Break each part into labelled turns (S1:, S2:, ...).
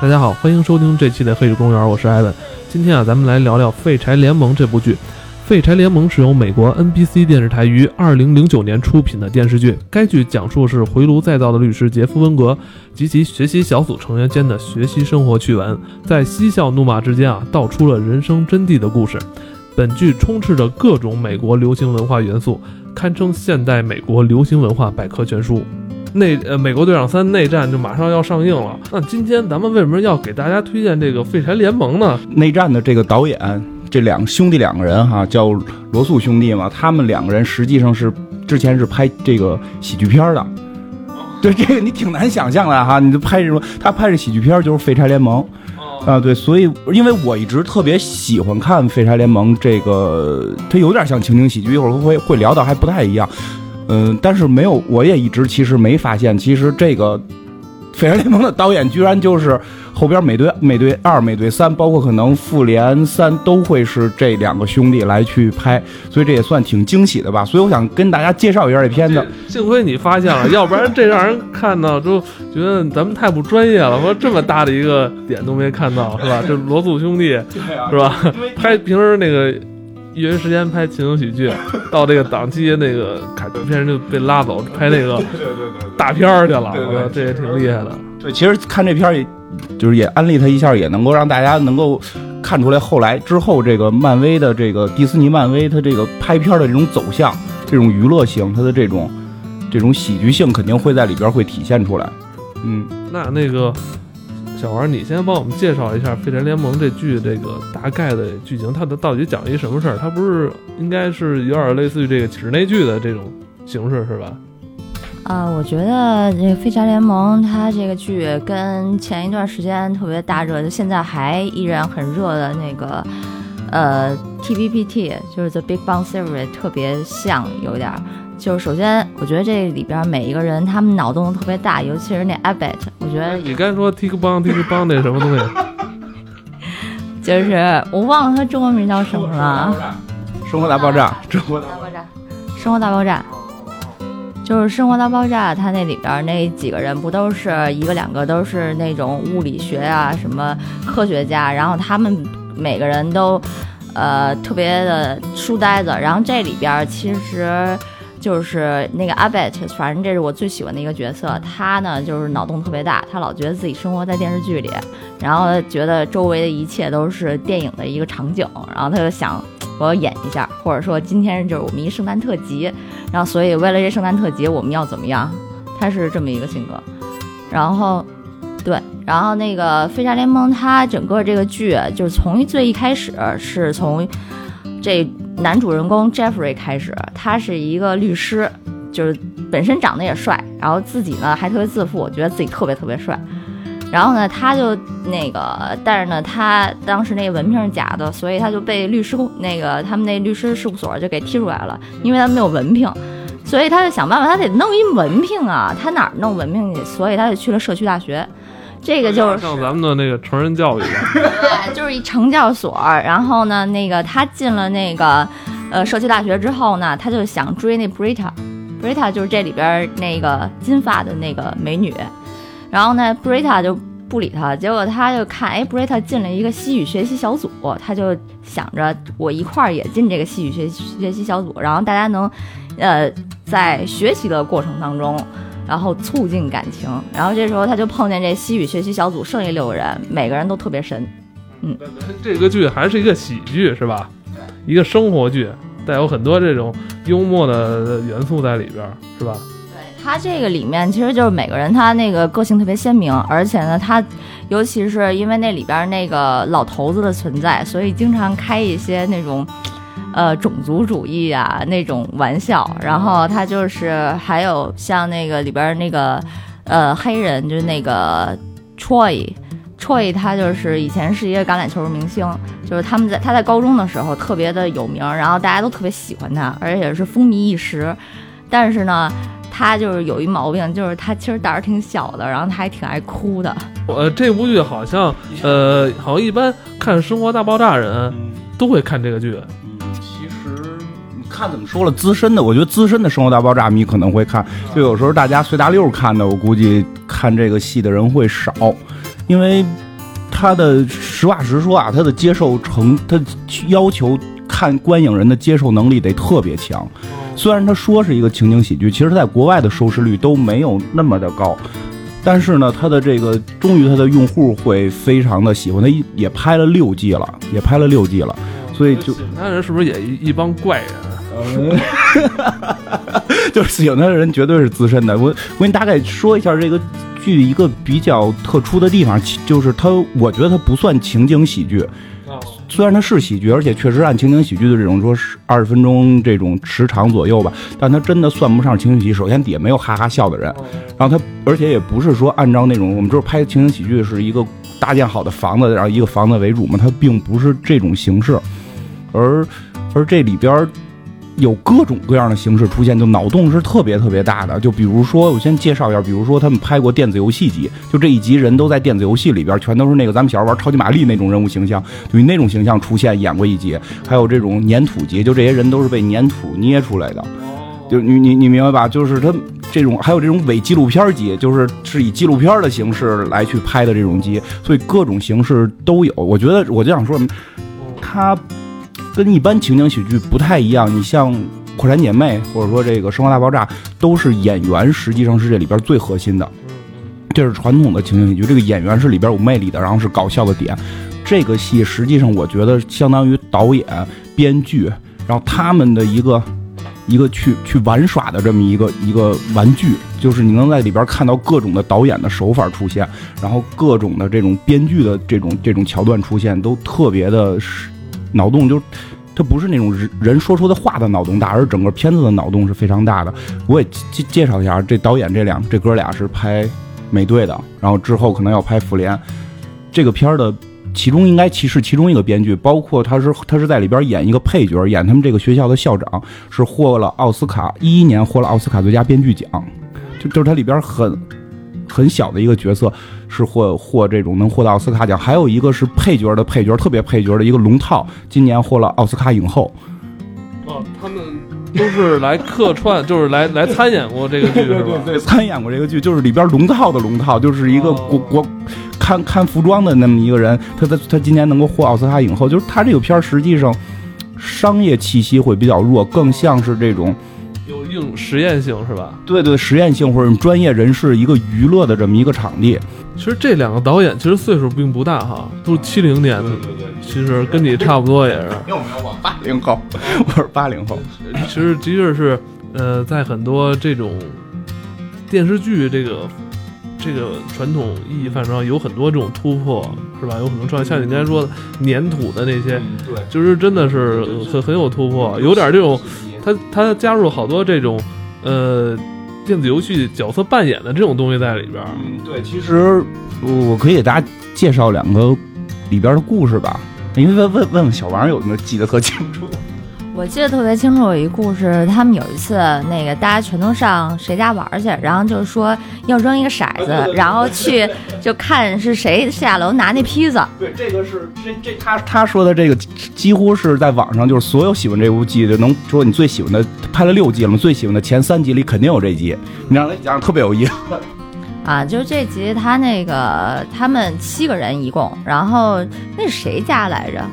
S1: 大家好，欢迎收听这期的《黑水公园》，我是艾文。今天啊，咱们来聊聊《废柴联盟》这部剧。《废柴联盟》是由美国 NBC 电视台于2009年出品的电视剧。该剧讲述是回炉再造的律师杰夫·温格及其学习小组成员间的学习生活趣闻，在嬉笑怒骂之间啊，道出了人生真谛的故事。本剧充斥着各种美国流行文化元素，堪称现代美国流行文化百科全书。内呃，美国队长三内战就马上要上映了。那今天咱们为什么要给大家推荐这个《废柴联盟》呢？
S2: 内战的这个导演，这两兄弟两个人哈，叫罗素兄弟嘛，他们两个人实际上是之前是拍这个喜剧片的。对这个你挺难想象的哈，你就拍这种，他拍这喜剧片就是《废柴联盟》啊，对，所以因为我一直特别喜欢看《废柴联盟》这个，它有点像情景喜剧，一会儿会会聊到还不太一样，嗯，但是没有，我也一直其实没发现，其实这个《废柴联盟》的导演居然就是后边美队、美队二、美队三，包括可能复联三都会是这两个兄弟来去拍，所以这也算挺惊喜的吧。所以我想跟大家介绍一下这片子。
S1: 幸亏你发现了，要不然这让人看到就觉得咱们太不专业了。说这么大的一个点都没看到，是吧？这罗素兄弟是吧？拍平时那个业余时间拍情景喜剧，到这个档期那个片就被拉走拍那个大片儿去了。这也挺厉害的。
S2: 对，其实看这片儿也，就是也安利他一下，也能够让大家能够看出来，后来之后这个漫威的这个迪士尼漫威，它这个拍片的这种走向，这种娱乐性，它的这种这种喜剧性，肯定会在里边会体现出来。嗯，
S1: 那那个小王，你先帮我们介绍一下《废柴联盟》这剧这个大概的剧情，它的到底讲一什么事儿？它不是应该是有点类似于这个室内剧的这种形式是吧？
S3: 啊、我觉得这个《废柴联盟》它这个剧跟前一段时间特别大热，就现在还依然很热的那个呃 TBPT，就是 The Big Bang Theory，特别像，有点儿。就是首先，我觉得这里边每一个人他们脑洞都特别大，尤其是那 Abbott，我觉得
S1: 你刚才说 Tik 邦 Tik 邦那什么东西？
S3: 就是我忘了他中文名叫什么了。
S2: 生活大爆炸，生活大
S3: 大爆炸，生活大爆炸，就是《生活大爆炸》，它那里边那几个人不都是一个两个都是那种物理学啊什么科学家，然后他们每个人都呃特别的书呆子，然后这里边其实。就是那个阿贝特，反正这是我最喜欢的一个角色。他呢，就是脑洞特别大，他老觉得自己生活在电视剧里，然后觉得周围的一切都是电影的一个场景，然后他就想我要演一下，或者说今天就是我们一圣诞特辑，然后所以为了这圣诞特辑我们要怎么样？他是这么一个性格。然后，对，然后那个《飞侠联盟》它整个这个剧就是从最一开始是从这男主人公 Jeffrey 开始，他是一个律师，就是本身长得也帅，然后自己呢还特别自负，觉得自己特别特别帅。然后呢，他就那个，但是呢，他当时那个文凭是假的，所以他就被律师公那个他们那律师事务所就给踢出来了，因为他没有文凭，所以他就想办法，他得弄一文凭啊，他哪儿弄文凭去？所以他就去了社区大学，这个就是
S1: 像咱们的那个成人教育吧。
S3: 对，就是一成教所。然后呢，那个他进了那个呃社区大学之后呢，他就想追那 Brita，Brita 就是这里边那个金发的那个美女。然后呢，Brita 就不理他，结果他就看，哎，Brita 进了一个西语学习小组，他就想着我一块儿也进这个西语学习学习小组，然后大家能，呃，在学习的过程当中。然后促进感情，然后这时候他就碰见这西语学习小组剩下六个人，每个人都特别神，嗯
S1: 这个剧还是一个喜剧是吧？一个生活剧，带有很多这种幽默的元素在里边儿是吧？
S3: 他这个里面其实就是每个人他那个个性特别鲜明，而且呢，他尤其是因为那里边那个老头子的存在，所以经常开一些那种呃种族主义啊那种玩笑。然后他就是还有像那个里边那个呃黑人，就是那个 Troy。Troy 他就是以前是一个橄榄球明星，就是他们在他在高中的时候特别的有名，然后大家都特别喜欢他，而且是风靡一时。但是呢，他就是有一毛病，就是他其实胆儿挺小的，然后他还挺爱哭的。
S1: 呃，这部剧好像，呃，好像一般看《生活大爆炸》人都会看这个剧。
S2: 看怎么说了，资深的，我觉得资深的《生活大爆炸》迷可能会看，就有时候大家随大溜看的，我估计看这个戏的人会少，因为他的实话实说啊，他的接受程，他要求看观影人的接受能力得特别强。虽然他说是一个情景喜剧，其实在国外的收视率都没有那么的高，但是呢，他的这个终于他的用户会非常的喜欢，他也拍了六季了，也拍了六季了，所以就
S1: 喜欢他人是不是也一帮怪人？
S2: 就是喜欢他的人绝对是资深的。我我给你大概说一下这个剧一个比较特殊的地方，就是它，我觉得它不算情景喜剧。虽然它是喜剧，而且确实按情景喜剧的这种说是二十分钟这种时长左右吧，但它真的算不上情景喜剧。首先底下没有哈哈笑的人，然后它而且也不是说按照那种我们就是拍情景喜剧是一个搭建好的房子，然后一个房子为主嘛，它并不是这种形式，而而这里边儿有各种各样的形式出现，就脑洞是特别特别大的。就比如说，我先介绍一下，比如说他们拍过电子游戏集，就这一集人都在电子游戏里边，全都是那个咱们小时候玩超级玛丽那种人物形象，就以那种形象出现演过一集。还有这种粘土集，就这些人都是被粘土捏出来的。就你你你明白吧？就是他这种还有这种伪纪录片集，就是是以纪录片的形式来去拍的这种集，所以各种形式都有。我觉得我就想说，它跟一般情景喜剧不太一样。你像《快闪姐妹》或者说这个《生活大爆炸》，都是演员实际上是这里边最核心的。这是传统的情景喜剧，这个演员是里边有魅力的，然后是搞笑的点。这个戏实际上我觉得相当于导演、编剧，然后他们的一个一个去去玩耍的这么一个一个玩具，就是你能在里边看到各种的导演的手法出现，然后各种的这种编剧的这种这种桥段出现，都特别的是脑洞就。它不是那种人人说出的话的脑洞大，而整个片子的脑洞是非常大的。我也介介绍一下，这导演这两这哥俩是拍美队的，然后之后可能要拍复联。这个片儿的其中应该其是其中一个编剧，包括他是他是在里边演一个配角，演他们这个学校的校长，是获了奥斯卡一一年获了奥斯卡最佳编剧奖，就就是他里边很很小的一个角色是获获这种能获得奥斯卡奖，还有一个是配角的配角，特别配角的一个龙套，今年获了奥斯卡影后。
S1: 哦，他们都是来客串，就是来来参演过这个剧对对？
S2: 对，参演过这个剧，就是里边龙套的龙套，就是一个国国看看服装的那么一个人，他他他今年能够获奥斯卡影后，就是他这个片儿实际上商业气息会比较弱，更像是这种
S1: 有硬实验性是吧？
S2: 对对实验性或者专业人士一个娱乐的这么一个场地。
S1: 其实这两个导演其实岁数并不大哈，都是七零年的，其实跟你差不多也是。
S2: 没有没有，我八零后，我是八零后。
S1: 其实的确是，呃，在很多这种电视剧这个这个传统意义范畴上，有很多这种突破，是吧？有很多创新，像你刚才说的粘土的那些，
S2: 对，
S1: 就是真的是很很有突破，有点这种，他他加入好多这种，呃，电子游戏角色扮演的这种东西在里边儿。
S2: 嗯，对，其实我可以给大家介绍两个里边的故事吧，因为问问问小王有没有记得特清楚。
S3: 我记得特别清楚，有一故事，他们有一次那个大家全都上谁家玩儿去，然后就是说要扔一个骰子，然后去就看是谁下楼拿那披萨。
S2: 对，这个是这这他他说的这个几乎是在网上，就是所有喜欢这部剧的能说你最喜欢的，拍了六季了嘛，最喜欢的前三集里肯定有这集，你让他讲特别有意思。
S3: 啊，就是这集他那个他们七个人一共，然后那是谁家来着？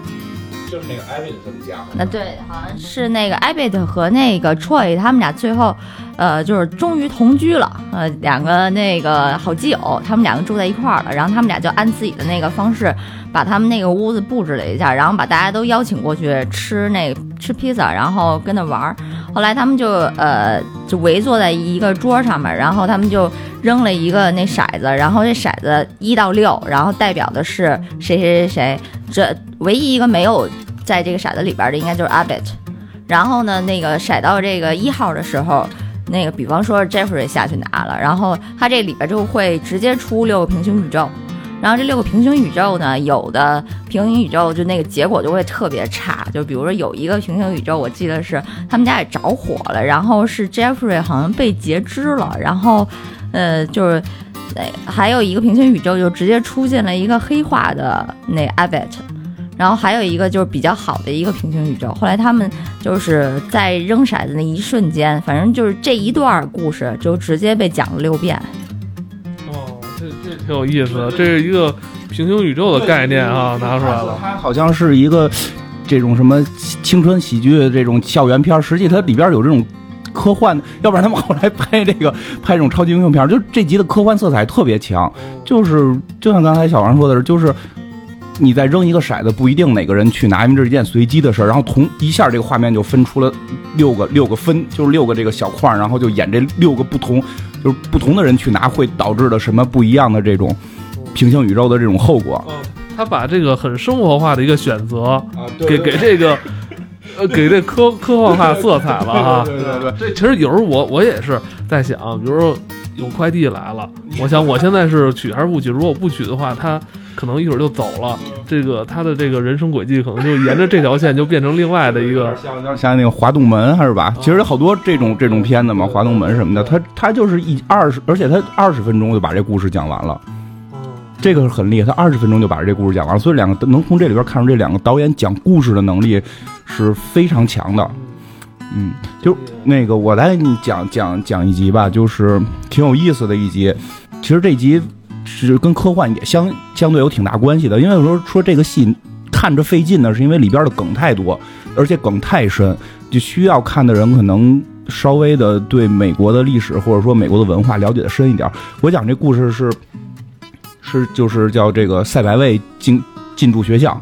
S2: 就是那个艾薇他们家，
S3: 那对，好像是那个 Abbott 和那个 Troy 他们俩最后，呃，就是终于同居了，呃，两个那个好基友，他们两个住在一块儿了，然后他们俩就按自己的那个方式，把他们那个屋子布置了一下，然后把大家都邀请过去吃那吃披萨，然后跟那玩儿。后来他们就呃就围坐在一个桌上面，然后他们就扔了一个那骰子，然后这骰子一到六，然后代表的是谁谁谁谁，这唯一一个没有在这个骰子里边的应该就是 Abbott。然后呢，那个骰到这个一号的时候，那个比方说 Jeffrey 下去拿了，然后他这里边就会直接出六个平行宇宙。然后这六个平行宇宙呢，有的平行宇宙就那个结果就会特别差，就比如说有一个平行宇宙，我记得是他们家也着火了，然后是 Jeffrey 好像被截肢了，然后呃就是。呃，还有一个平行宇宙就直接出现了一个黑化的那 Abbott，然后还有一个就是比较好的一个平行宇宙。后来他们就是在扔骰子那一瞬间，反正就是这一段故事就直接被讲了六遍。
S1: 哦，这这挺有意思的，这是一个平行宇宙的概念啊，拿出来了。
S2: 它好像是一个这种什么青春喜剧这种校园片，实际它里边有这种科幻，要不然他们后来拍这个拍这种超级英雄片，就这集的科幻色彩特别强，就是就像刚才小王说的是，就是。你再扔一个骰子，不一定哪个人去拿，因为这是一件随机的事儿。然后同一下，这个画面就分出了六个六个分，就是六个这个小块儿，然后就演这六个不同，就是不同的人去拿，会导致的什么不一样的这种平行宇宙的这种后果。
S1: 哦，他把这个很生活化的一个选择，
S2: 啊，
S1: 给给这个，呃，给这科科幻化色彩了哈。
S2: 对对对
S1: 这其实有时候我我也是在想，比如说有快递来了，我想我现在是取还是不取？如果不取的话，他可能一会儿就走了。这个他的这个人生轨迹可能就沿着这条线就变成另外的一个。
S2: 像像像那个滑动门还是吧？其实好多这种这种片子嘛，滑动门什么的，他他就是一二十，而且他二十分钟就把这故事讲完了。这个是很厉害，他二十分钟就把这故事讲完了，所以两个能从这里边看出这两个导演讲故事的能力是非常强的。嗯，就那个我来给你讲讲讲一集吧，就是挺有意思的一集。其实这集是跟科幻也相相对有挺大关系的，因为有时候说这个戏看着费劲呢，是因为里边的梗太多，而且梗太深，就需要看的人可能稍微的对美国的历史或者说美国的文化了解的深一点。我讲这故事是是就是叫这个赛百味进进驻学校。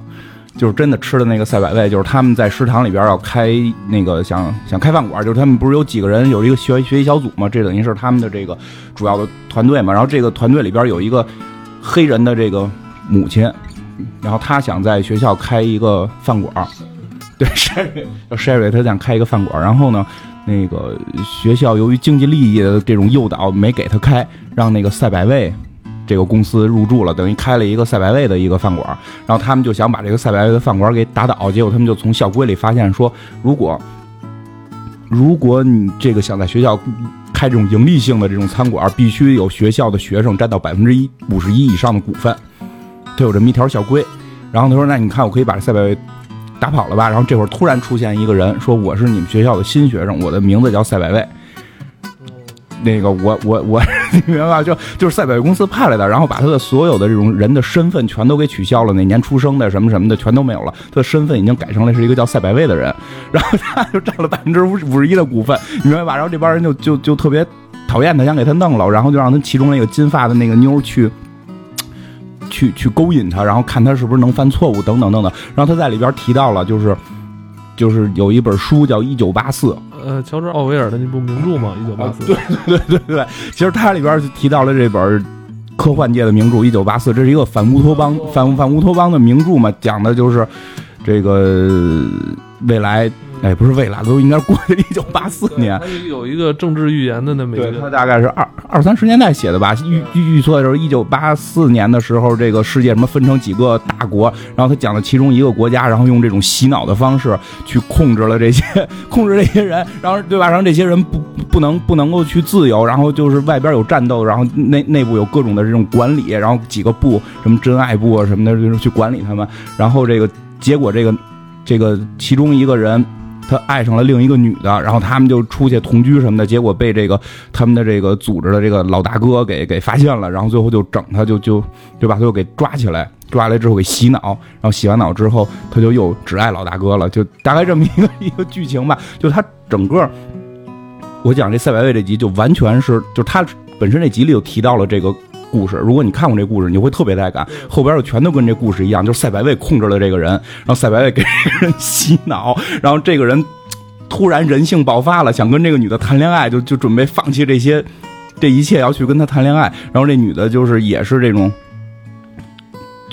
S2: 就是真的吃的那个赛百味，就是他们在食堂里边要开那个想想开饭馆，就是他们不是有几个人有一个学学习小组嘛，这等于是他们的这个主要的团队嘛。然后这个团队里边有一个黑人的这个母亲，然后他想在学校开一个饭馆，对，Sherry 叫 Sherry，他想开一个饭馆，然后呢，那个学校由于经济利益的这种诱导，没给他开，让那个赛百味。这个公司入驻了，等于开了一个赛百味的一个饭馆，然后他们就想把这个赛百味的饭馆给打倒，结果他们就从校规里发现说，如果如果你这个想在学校开这种盈利性的这种餐馆，必须有学校的学生占到百分之一五十一以上的股份，他有这么一条校规。然后他说，那你看我可以把赛百味打跑了吧？然后这会儿突然出现一个人说，我是你们学校的新学生，我的名字叫赛百味。那个我我我，你明白吧？就就是赛百味公司派来的，然后把他的所有的这种人的身份全都给取消了，哪年出生的什么什么的全都没有了，他的身份已经改成了是一个叫赛百味的人，然后他就占了百分之五五十一的股份，你明白吧？然后这帮人就就就特别讨厌他，想给他弄了，然后就让他其中那个金发的那个妞去。去去勾引他，然后看他是不是能犯错误，等等等等。然后他在里边提到了，就是就是有一本书叫《一九八四》，
S1: 呃，乔治奥威尔的那部名著嘛，《一九八四》。
S2: 对对对对对，其实它里边就提到了这本科幻界的名著《一九八四》，这是一个反乌托邦、反反乌托邦的名著嘛，讲的就是这个未来，哎，不是未来，都应该过去一九八四年。
S1: 他有一个政治预言的那么一
S2: 对，
S1: 他，
S2: 大概是二二三十年代写的吧。预预预测的时候，一九八四年的时候，这个世界什么分成几个大国，然后他讲了其中一个国家，然后用这种洗脑的方式去控制了这些 控制这些人，然后对吧？让这些人不不能不能够去自由，然后就是外边有战斗，然后内内部有各种的这种管理，然后几个部什么真爱部啊什么的，就是去管理他们。然后这个结果，这个这个其中一个人。他爱上了另一个女的，然后他们就出去同居什么的，结果被这个他们的这个组织的这个老大哥给给发现了，然后最后就整他，就就对吧？他就给抓起来，抓来之后给洗脑，然后洗完脑之后，他就又只爱老大哥了，就大概这么一个一个剧情吧。就他整个，我讲这赛百味这集就完全是，就他本身这集里就提到了这个。故事，如果你看过这故事，你会特别带感。后边就全都跟这故事一样，就是赛百味控制了这个人，然后赛百味给这个人洗脑，然后这个人突然人性爆发了，想跟这个女的谈恋爱，就就准备放弃这些这一切，要去跟她谈恋爱。然后这女的就是也是这种，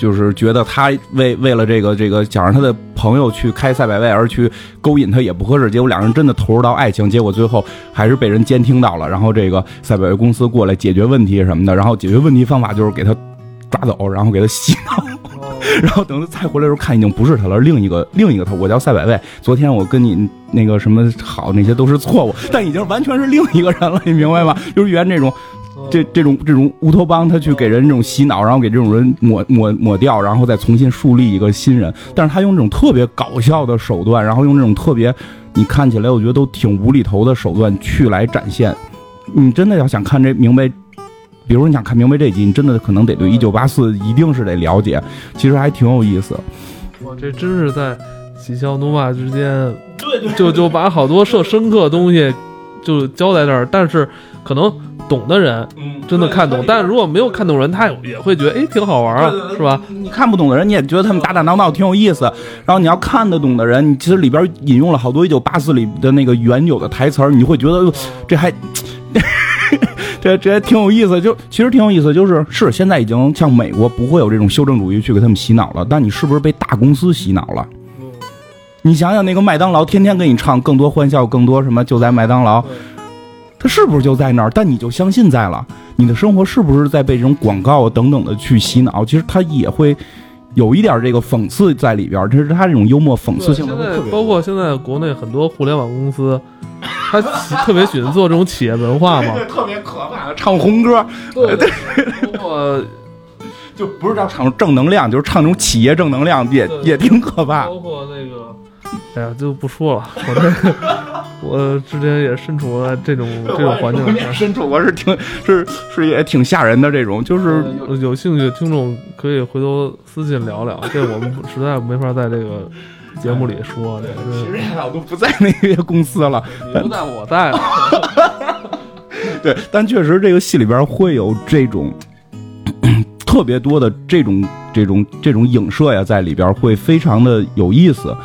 S2: 就是觉得他为为了这个这个想让他的朋友去开赛百味而去勾引他也不合适，结果两人真的投入到爱情，结果最后还是被人监听到了。然后这个赛百味公司过来解决问题什么的，然后解决问题方法就是给他抓走，然后给他洗脑。然后等他再回来的时候，看已经不是他了，另一个另一个他，我叫赛百味。昨天我跟你那个什么好，那些都是错误，但已经完全是另一个人了，你明白吗？就是原这种。这这种这种乌托邦，他去给人这种洗脑，然后给这种人抹抹抹掉，然后再重新树立一个新人。但是他用这种特别搞笑的手段，然后用这种特别你看起来我觉得都挺无厘头的手段去来展现。你真的要想看这明白，比如你想看明白这集，你真的可能得对一九八四一定是得了解，其实还挺有意思。
S1: 哇，这真是在喜笑怒骂之间，就就把好多设深刻的东西就交在这儿，但是可能懂的人真的看懂，但是如果没有看懂人，他也也会觉得哎挺好玩啊，是吧？
S2: 你看不懂的人，你也觉得他们打打闹闹挺有意思。然后你要看得懂的人，你其实里边引用了好多一九八四里的那个原有的台词儿，你会觉得这还。这这还挺有意思，就其实挺有意思，就是是现在已经像美国不会有这种修正主义去给他们洗脑了，但你是不是被大公司洗脑了？你想想那个麦当劳天天给你唱更多欢笑，更多什么就在麦当劳，他是不是就在那儿？但你就相信在了，你的生活是不是在被这种广告等等的去洗脑？其实他也会有一点这个讽刺在里边，这是他这种幽默讽刺性的
S1: 现在包括现在国内很多互联网公司，他特别喜欢做这种企业文化嘛，
S2: 特别可怕的唱红歌，
S1: 对，包括
S2: 就不是叫唱正能量，就是唱那种企业正能量，也也挺可怕。
S1: 包括那个，哎呀，就不说了。我这个，我之前也身处在这种 这种环境里。
S2: 身处我是挺是是也挺吓人的这种，就是
S1: 有有兴趣的听众可以回头私信聊聊，这我们实在没法在这个节目里说。这个
S2: 其 实我都不在那个公司了，
S1: 你不在我在了，
S2: 对，但确实这个戏里边会有这种特别多的这种这种这种影射呀，在里边会非常的有意思。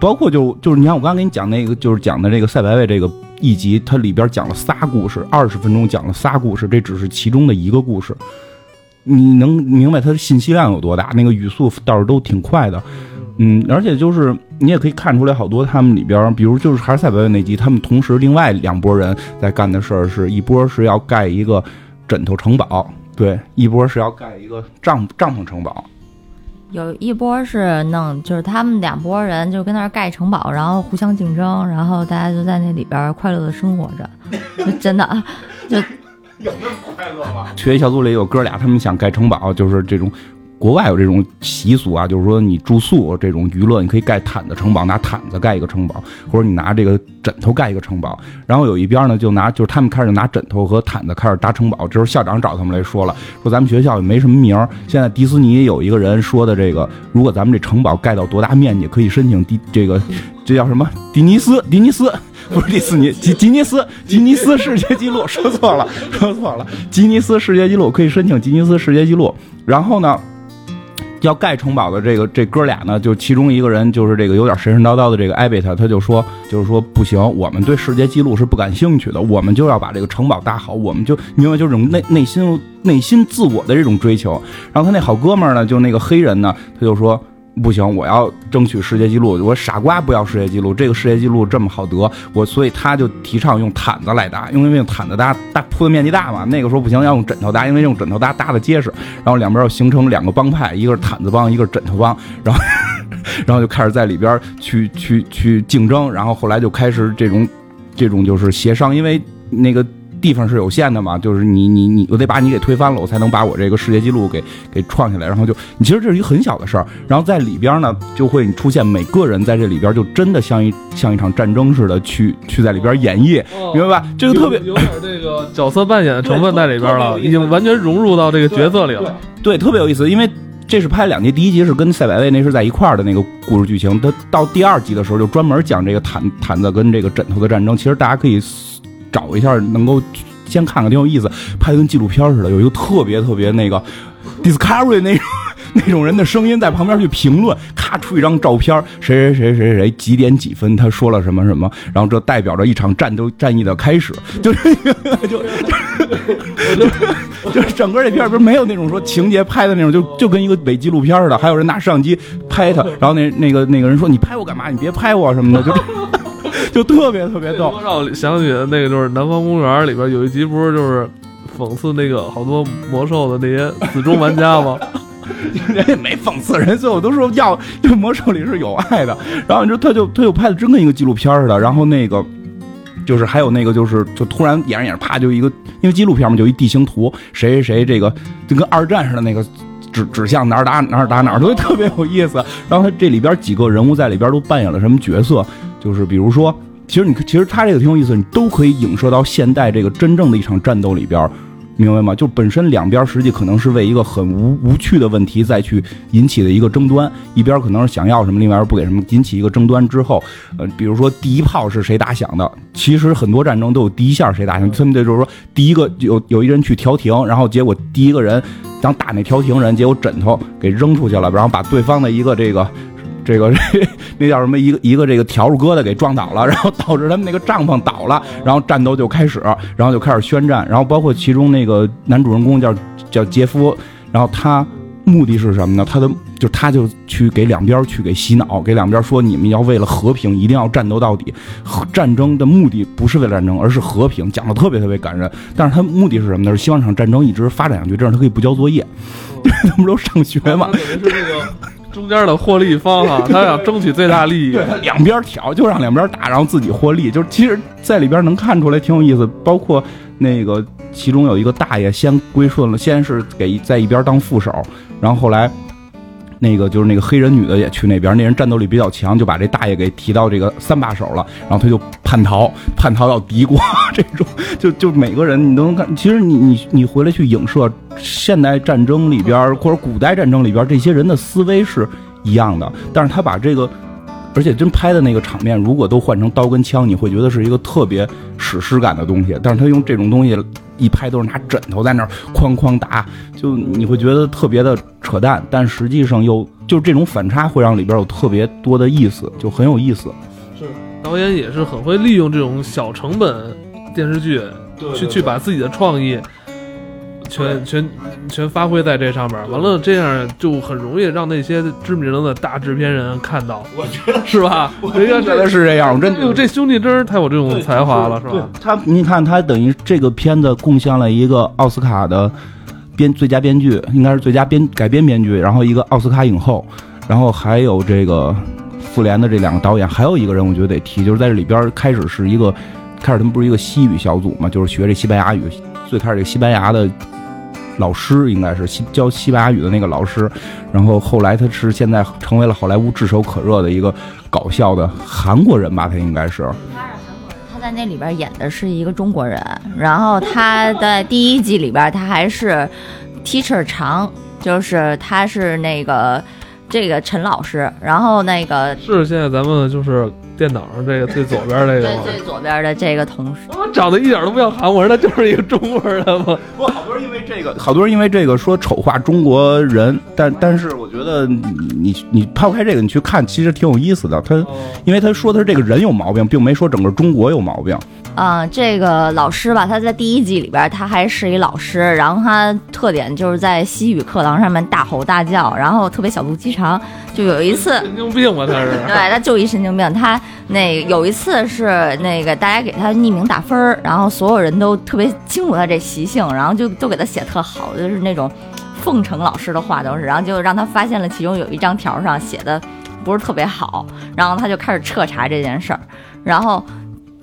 S2: 包括就就是你看我刚刚给你讲那个，就是讲的这个赛白味这个一集，它里边讲了仨故事，二十分钟讲了仨故事，这只是其中的一个故事。你能明白它的信息量有多大？那个语速倒是都挺快的。嗯，而且就是你也可以看出来，好多他们里边儿，比如就是还是赛百味那集，他们同时另外两拨人在干的事儿，是一波是要盖一个枕头城堡，对，一波是要盖一个帐帐篷城堡。
S3: 有一波是弄，就是他们两拨人就跟那儿盖城堡，然后互相竞争，然后大家就在那里边儿快乐的生活着，就真的就
S2: 有那么快乐吗？学习小组里有哥俩，他们想盖城堡，就是这种。国外有这种习俗啊，就是说你住宿这种娱乐，你可以盖毯子城堡，拿毯子盖一个城堡，或者你拿这个枕头盖一个城堡。然后有一边呢，就拿就是他们开始拿枕头和毯子开始搭城堡。这时候校长找他们来说了，说咱们学校也没什么名儿，现在迪士尼有一个人说的这个，如果咱们这城堡盖到多大面积，可以申请迪这个这叫什么迪尼斯迪尼斯。不是迪士尼，吉吉尼斯吉尼斯世界纪录，说错了，说错了，吉尼斯世界纪录可以申请吉尼斯世界纪录。然后呢，要盖城堡的这个这哥俩呢，就其中一个人就是这个有点神神叨叨的这个艾贝特，他就说，就是说不行，我们对世界纪录是不感兴趣的，我们就要把这个城堡搭好，我们就因为就是种内内心内心自我的这种追求。然后他那好哥们儿呢，就那个黑人呢，他就说。不行，我要争取世界纪录。我傻瓜不要世界纪录，这个世界纪录这么好得，我所以他就提倡用毯子来搭，因为用毯子搭搭铺的面积大嘛。那个时候不行，要用枕头搭，因为用枕头搭搭的结实。然后两边要形成两个帮派，一个是毯子帮，一个是枕头帮。然后然后就开始在里边去 去去竞争，然后后来就开始这种这种就是协商，因为那个。地方是有限的嘛，就是你你你，我得把你给推翻了，我才能把我这个世界纪录给给创下来。然后就，你其实这是一个很小的事儿，然后在里边呢，就会出现每个人在这里边就真的像一像一场战争似的去去在里边演绎，明白吧？这个特别
S1: 有有点这个角色扮演的成分在里边了，已经完全融入到这个角色里了。
S2: 对，特别有意思，因为这是拍两集，第一集是跟赛百味那是在一块儿的那个故事剧情，它到第二集的时候就专门讲这个毯毯子跟这个枕头的战争。其实大家可以找一下，能够先看看，挺有意思，拍的跟纪录片似的，有一个特别特别那个 Discovery 那种 那种人的声音在旁边去评论，咔出一张照片，谁谁谁谁谁几点几分他说了什么什么，然后这代表着一场战斗战役的开始，就是就就就是整个这片儿不是没有那种说情节拍的那种，就就跟一个伪纪录片似的，还有人拿摄像机拍他，然后那那个那个人说你拍我干嘛？你别拍我什么的，就 就特别特别逗。
S1: 让我想起那个就是《南方公园》里边有一集，不是就是讽刺那个好多魔兽的那些死忠玩家吗？
S2: 人 也没讽刺人，最后都说要 这魔兽里是有爱的，然后你说他就他就拍的真跟一个纪录片似的，然后那个。就是还有那个，就是就突然演着演着，啪就一个，因为纪录片嘛，就一地形图，谁谁谁这个就跟二战似的那个指指向哪儿打哪儿打哪儿，都特别有意思。然后他这里边几个人物在里边都扮演了什么角色？就是比如说，其实你其实他这个挺有意思，你都可以影射到现代这个真正的一场战斗里边。明白吗？就本身两边实际可能是为一个很无无趣的问题再去引起的一个争端，一边可能是想要什么，另外一边不给什么，引起一个争端之后，呃，比如说第一炮是谁打响的？其实很多战争都有第一下谁打响，他们这就是说第一个有有一人去调停，然后结果第一个人当打那调停人，结果枕头给扔出去了，然后把对方的一个这个。这个 那叫什么？一个一个这个笤帚疙瘩给撞倒了，然后导致他们那个帐篷倒了，然后战斗就开始，然后就开始宣战，然后包括其中那个男主人公叫叫杰夫，然后他目的是什么呢？他的就他就去给两边去给洗脑，给两边说你们要为了和平一定要战斗到底，战争的目的不是为了战争，而是和平，讲的特别特别感人。但是他目的是什么呢？是希望这场战争一直发展下去，这样他可以不交作业，他们都上学嘛。
S1: 等于是这个中间的获利方啊，他想争取最大利益。
S2: 对，两边挑，就让两边打，然后自己获利。就是其实在里边能看出来挺有意思，包括那个其中有一个大爷先归顺了，先是给在一边当副手，然后后来那个就是那个黑人女的也去那边，那人战斗力比较强，就把这大爷给提到这个三把手了，然后他就叛逃，叛逃到敌国 这种，就就每个人你都能看。其实你你你回来去影射现代战争里边或者古代战争里边这些人的思维是一样的，但是他把这个。而且真拍的那个场面，如果都换成刀跟枪，你会觉得是一个特别史诗感的东西。但是他用这种东西一拍，都是拿枕头在那儿哐哐打，就你会觉得特别的扯淡。但实际上又就是这种反差会让里边有特别多的意思，就很有意思。
S1: 是导演也是很会利用这种小成本电视剧，去去把自己的创意。全全全发挥在这上面，完了这样就很容易让那些知名的大制片人看到，
S2: 我觉得
S1: 是吧？
S2: 人家觉得是这样，我真
S1: 哎呦，这兄弟真是太有这种才华了，是
S2: 对
S1: 吧？
S2: 他，你看他等于这个片子贡献了一个奥斯卡的编最佳编剧，应该是最佳编改编编剧，然后一个奥斯卡影后，然后还有这个复联的这两个导演，还有一个人我觉得得提，就是在这里边开始是一个开始他们不是一个西语小组嘛，就是学这西班牙语，最开始这个西班牙的。老师应该是西教西班牙语的那个老师，然后后来他是现在成为了好莱坞炙手可热的一个搞笑的韩国人吧，他应该是。
S3: 他在那里边演的是一个中国人，然后他在第一季里边他还是 teacher 长，就是他是那个这个陈老师，然后那个
S1: 是现在咱们就是电脑上这个最左边这个吗？
S3: 最最左边的这个同事，
S1: 他妈长得一点都不像韩国人，他就是一个中国人嘛。
S2: 不，好多人因为这个，好多人因为这个说丑化中国人，但但是我觉得你你抛开这个，你去看，其实挺有意思的。他因为他说他这个人有毛病，并没说整个中国有毛病。
S3: 嗯，这个老师吧，他在第一季里边他还是一老师，然后他特点就是在西语课堂上面大吼大叫，然后特别小肚鸡肠。就有一次，
S1: 神经病吧他是？
S3: 对，他就一神经病。他那有一次是那个大家给他匿名打分儿，然后所有人都特别清楚他这习性，然后就都给他写特好，就是那种奉承老师的话都是，然后就让他发现了其中有一张条上写的不是特别好，然后他就开始彻查这件事儿，然后。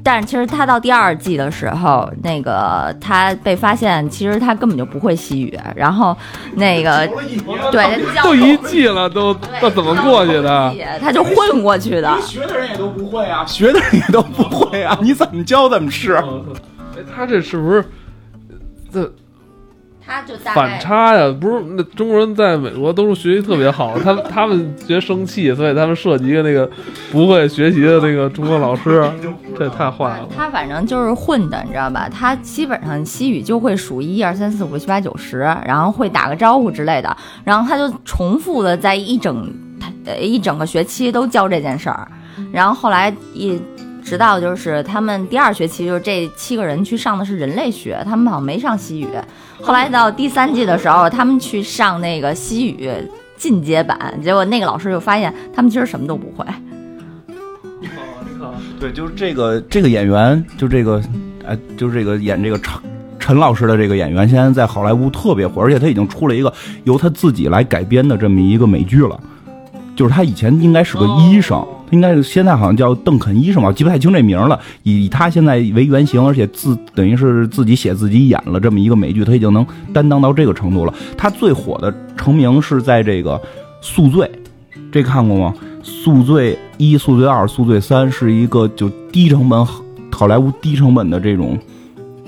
S3: 但是其实他到第二季的时候，那个他被发现，其实他根本就不会西语，然后那个对
S1: 都一季了，都那怎么过去的？
S3: 他就混过去的。
S2: 学的人也都不会啊，学的人也都不会啊，你怎么教怎么是。
S1: 哎，他这是不是这
S3: 他就大概
S1: 反差呀？不是，那中国人在美国都是学习特别好，他他们学生气，所以他们设计一个那个不会学习的那个中国老师，这也太坏了。
S3: 他反正就是混的，你知道吧？他基本上西语就会数一二三四五六七八九十，然后会打个招呼之类的，然后他就重复的在一整他呃一整个学期都教这件事儿，然后后来一。直到就是他们第二学期，就是这七个人去上的是人类学，他们好像没上西语。后来到第三季的时候，他们去上那个西语进阶版，结果那个老师就发现他们其实什么都不会。
S2: 对，就是这个这个演员，就这个，哎，就是这个演这个陈陈老师的这个演员，现在在好莱坞特别火，而且他已经出了一个由他自己来改编的这么一个美剧了。就是他以前应该是个医生，应该是现在好像叫邓肯医生吧，记不太清这名了。以以他现在为原型，而且自等于是自己写自己演了这么一个美剧，他已经能担当到这个程度了。他最火的成名是在这个《宿醉》，这看过吗？《宿醉一》《宿醉二》《宿醉三》是一个就低成本好莱坞低成本的这种。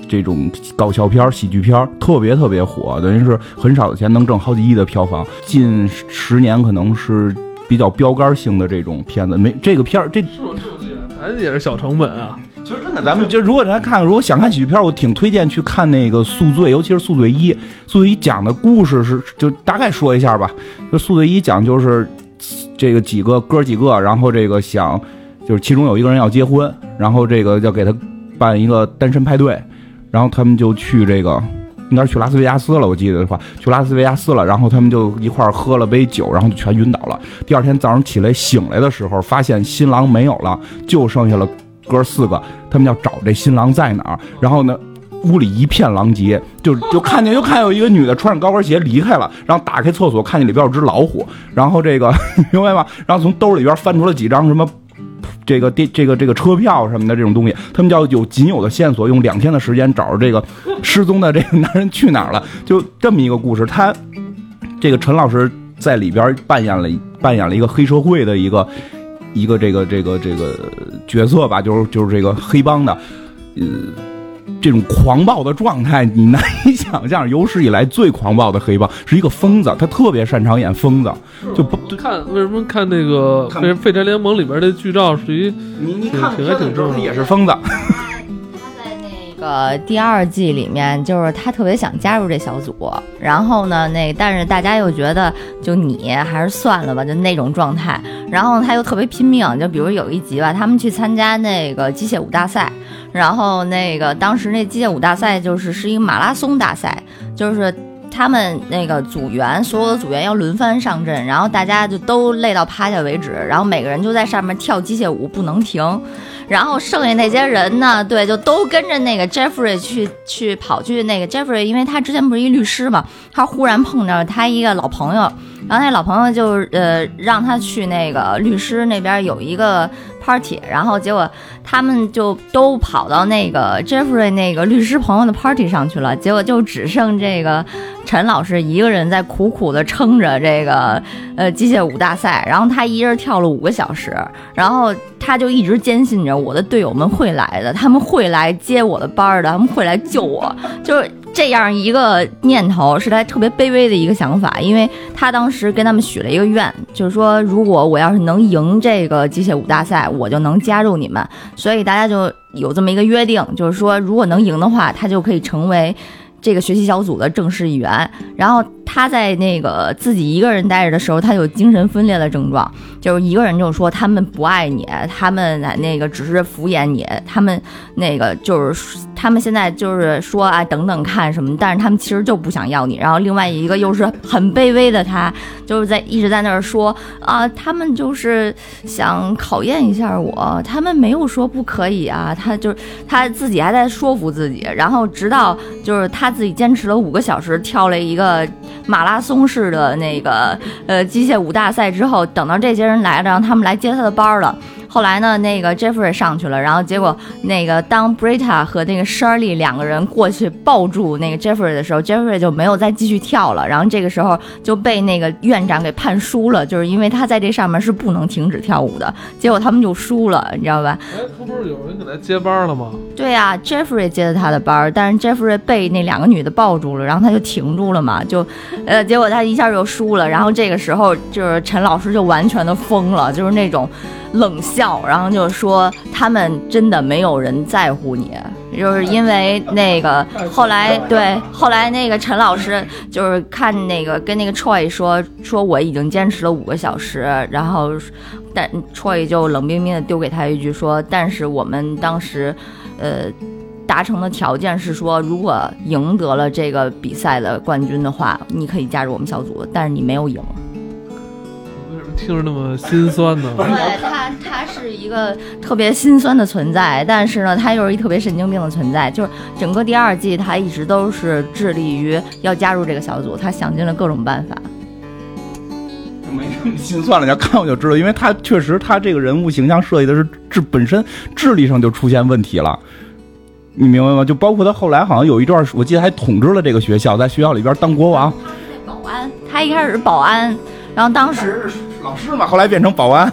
S2: 这种搞笑片儿、喜剧片儿特别特别火，等于是很少的钱能挣好几亿的票房。近十年可能是比较标杆性的这种片子，没这个片儿，这
S1: 咱也是小成本啊。
S2: 其实真的，咱们就如果咱看，如果想看喜剧片儿，我挺推荐去看那个《宿醉》，尤其是《宿醉一》。《宿醉一》讲的故事是，就大概说一下吧。就《宿醉一》讲就是这个几个哥几个，然后这个想就是其中有一个人要结婚，然后这个要给他办一个单身派对。然后他们就去这个，应该是去拉斯维加斯了，我记得的话，去拉斯维加斯了。然后他们就一块儿喝了杯酒，然后就全晕倒了。第二天早上起来醒来的时候，发现新郎没有了，就剩下了哥四个。他们要找这新郎在哪儿。然后呢，屋里一片狼藉，就就看见就看有一个女的穿着高跟鞋离开了。然后打开厕所，看见里边有只老虎。然后这个 明白吗？然后从兜里边翻出了几张什么。这个电这个这个车票什么的这种东西，他们叫有仅有的线索，用两天的时间找着这个失踪的这个男人去哪儿了，就这么一个故事。他这个陈老师在里边扮演了扮演了一个黑社会的一个一个这个这个这个角色吧，就是就是这个黑帮的，呃。这种狂暴的状态，你难以想象。有史以来最狂暴的黑帮是一个疯子，他特别擅长演疯子，就不
S1: 看为什么看那个《废废柴联盟》里边的剧照，属于
S2: 你你看
S1: 挺还挺正
S2: 的也是疯子。
S3: 呃，第二季里面就是他特别想加入这小组，然后呢，那但是大家又觉得就你还是算了吧，就那种状态。然后他又特别拼命，就比如有一集吧，他们去参加那个机械舞大赛，然后那个当时那机械舞大赛就是是一个马拉松大赛，就是他们那个组员所有的组员要轮番上阵，然后大家就都累到趴下为止，然后每个人就在上面跳机械舞不能停。然后剩下那些人呢？对，就都跟着那个 Jeffrey 去去跑去那个 Jeffrey，因为他之前不是一律师嘛，他忽然碰着他一个老朋友，然后他老朋友就呃让他去那个律师那边有一个 party，然后结果他们就都跑到那个 Jeffrey 那个律师朋友的 party 上去了，结果就只剩这个陈老师一个人在苦苦的撑着这个呃机械舞大赛，然后他一人跳了五个小时，然后。他就一直坚信着我的队友们会来的，他们会来接我的班的，他们会来救我，就是这样一个念头，是他特别卑微的一个想法。因为他当时跟他们许了一个愿，就是说如果我要是能赢这个机械舞大赛，我就能加入你们。所以大家就有这么一个约定，就是说如果能赢的话，他就可以成为这个学习小组的正式一员。然后。他在那个自己一个人待着的时候，他有精神分裂的症状，就是一个人就说他们不爱你，他们那个只是敷衍你，他们那个就是他们现在就是说啊等等看什么，但是他们其实就不想要你。然后另外一个又是很卑微的，他就是在一直在那儿说啊，他们就是想考验一下我，他们没有说不可以啊，他就是他自己还在说服自己，然后直到就是他自己坚持了五个小时，跳了一个。马拉松式的那个呃机械舞大赛之后，等到这些人来了，让他们来接他的班了。后来呢，那个 Jeffrey 上去了，然后结果那个当 Brita 和那个 Shirley 两个人过去抱住那个 Jeffrey 的时候，Jeffrey 就没有再继续跳了。然后这个时候就被那个院长给判输了，就是因为他在这上面是不能停止跳舞的。结果他们就输了，你知道吧？
S1: 哎，他不是有人给他接班了吗？
S3: 对呀，Jeffrey 接的他的班，但是 Jeffrey 被那两个女的抱住了，然后他就停住了嘛，就呃，结果他一下就输了。然后这个时候就是陈老师就完全的疯了，就是那种。冷笑，然后就说他们真的没有人在乎你，就是因为那个后来对后来那个陈老师就是看那个 跟那个 Troy 说说我已经坚持了五个小时，然后但 Troy 就冷冰冰的丢给他一句说，但是我们当时呃达成的条件是说，如果赢得了这个比赛的冠军的话，你可以加入我们小组，但是你没有赢。
S1: 听着那么心酸呢？
S3: 对他，他是一个特别心酸的存在，但是呢，他又是一特别神经病的存在。就是整个第二季，他一直都是致力于要加入这个小组，他想尽了各种办法。
S2: 没那么心酸了，你要看我就知道，因为他确实他这个人物形象设计的是智本身智力上就出现问题了，你明白吗？就包括他后来好像有一段，我记得还统治了这个学校，在学校里边当国王。
S3: 保安，他一开始是保安，然后当时
S2: 是老师嘛，后来变成保安。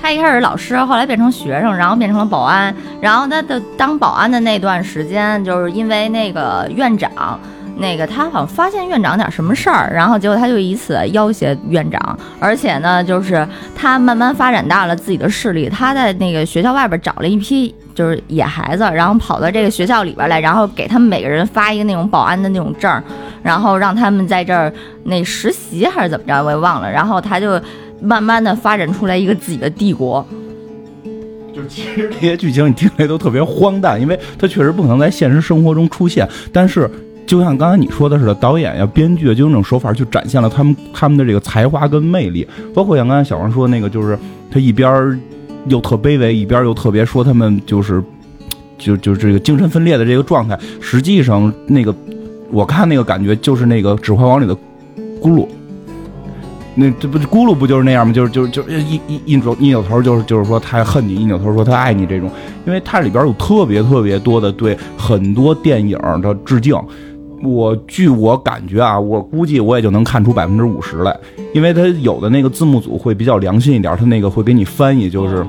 S3: 他一开始老师，后来变成学生，然后变成了保安。然后他的当保安的那段时间，就是因为那个院长，那个他好像发现院长点什么事儿，然后结果他就以此要挟院长，而且呢，就是他慢慢发展大了自己的势力，他在那个学校外边找了一批就是野孩子，然后跑到这个学校里边来，然后给他们每个人发一个那种保安的那种证，然后让他们在这儿那实习还是怎么着，我也忘了。然后他就慢慢的发展出来一个自己的帝国。
S2: 就其实这些剧情你听着都特别荒诞，因为它确实不可能在现实生活中出现。但是就像刚才你说的似的，导演呀、编剧啊就用这种手法去展现了他们他们的这个才华跟魅力。包括像刚才小王说的那个，就是他一边又特卑微，一边又特别说他们就是就就这个精神分裂的这个状态。实际上那个我看那个感觉就是那个《指环王》里的咕噜。那这不咕噜不就是那样吗？就是就是就是一一一扭一扭头就是就是说他恨你，一扭头说他爱你这种，因为它里边有特别特别多的对很多电影的致敬。我据我感觉啊，我估计我也就能看出百分之五十来，因为它有的那个字幕组会比较良心一点，他那个会给你翻译，就是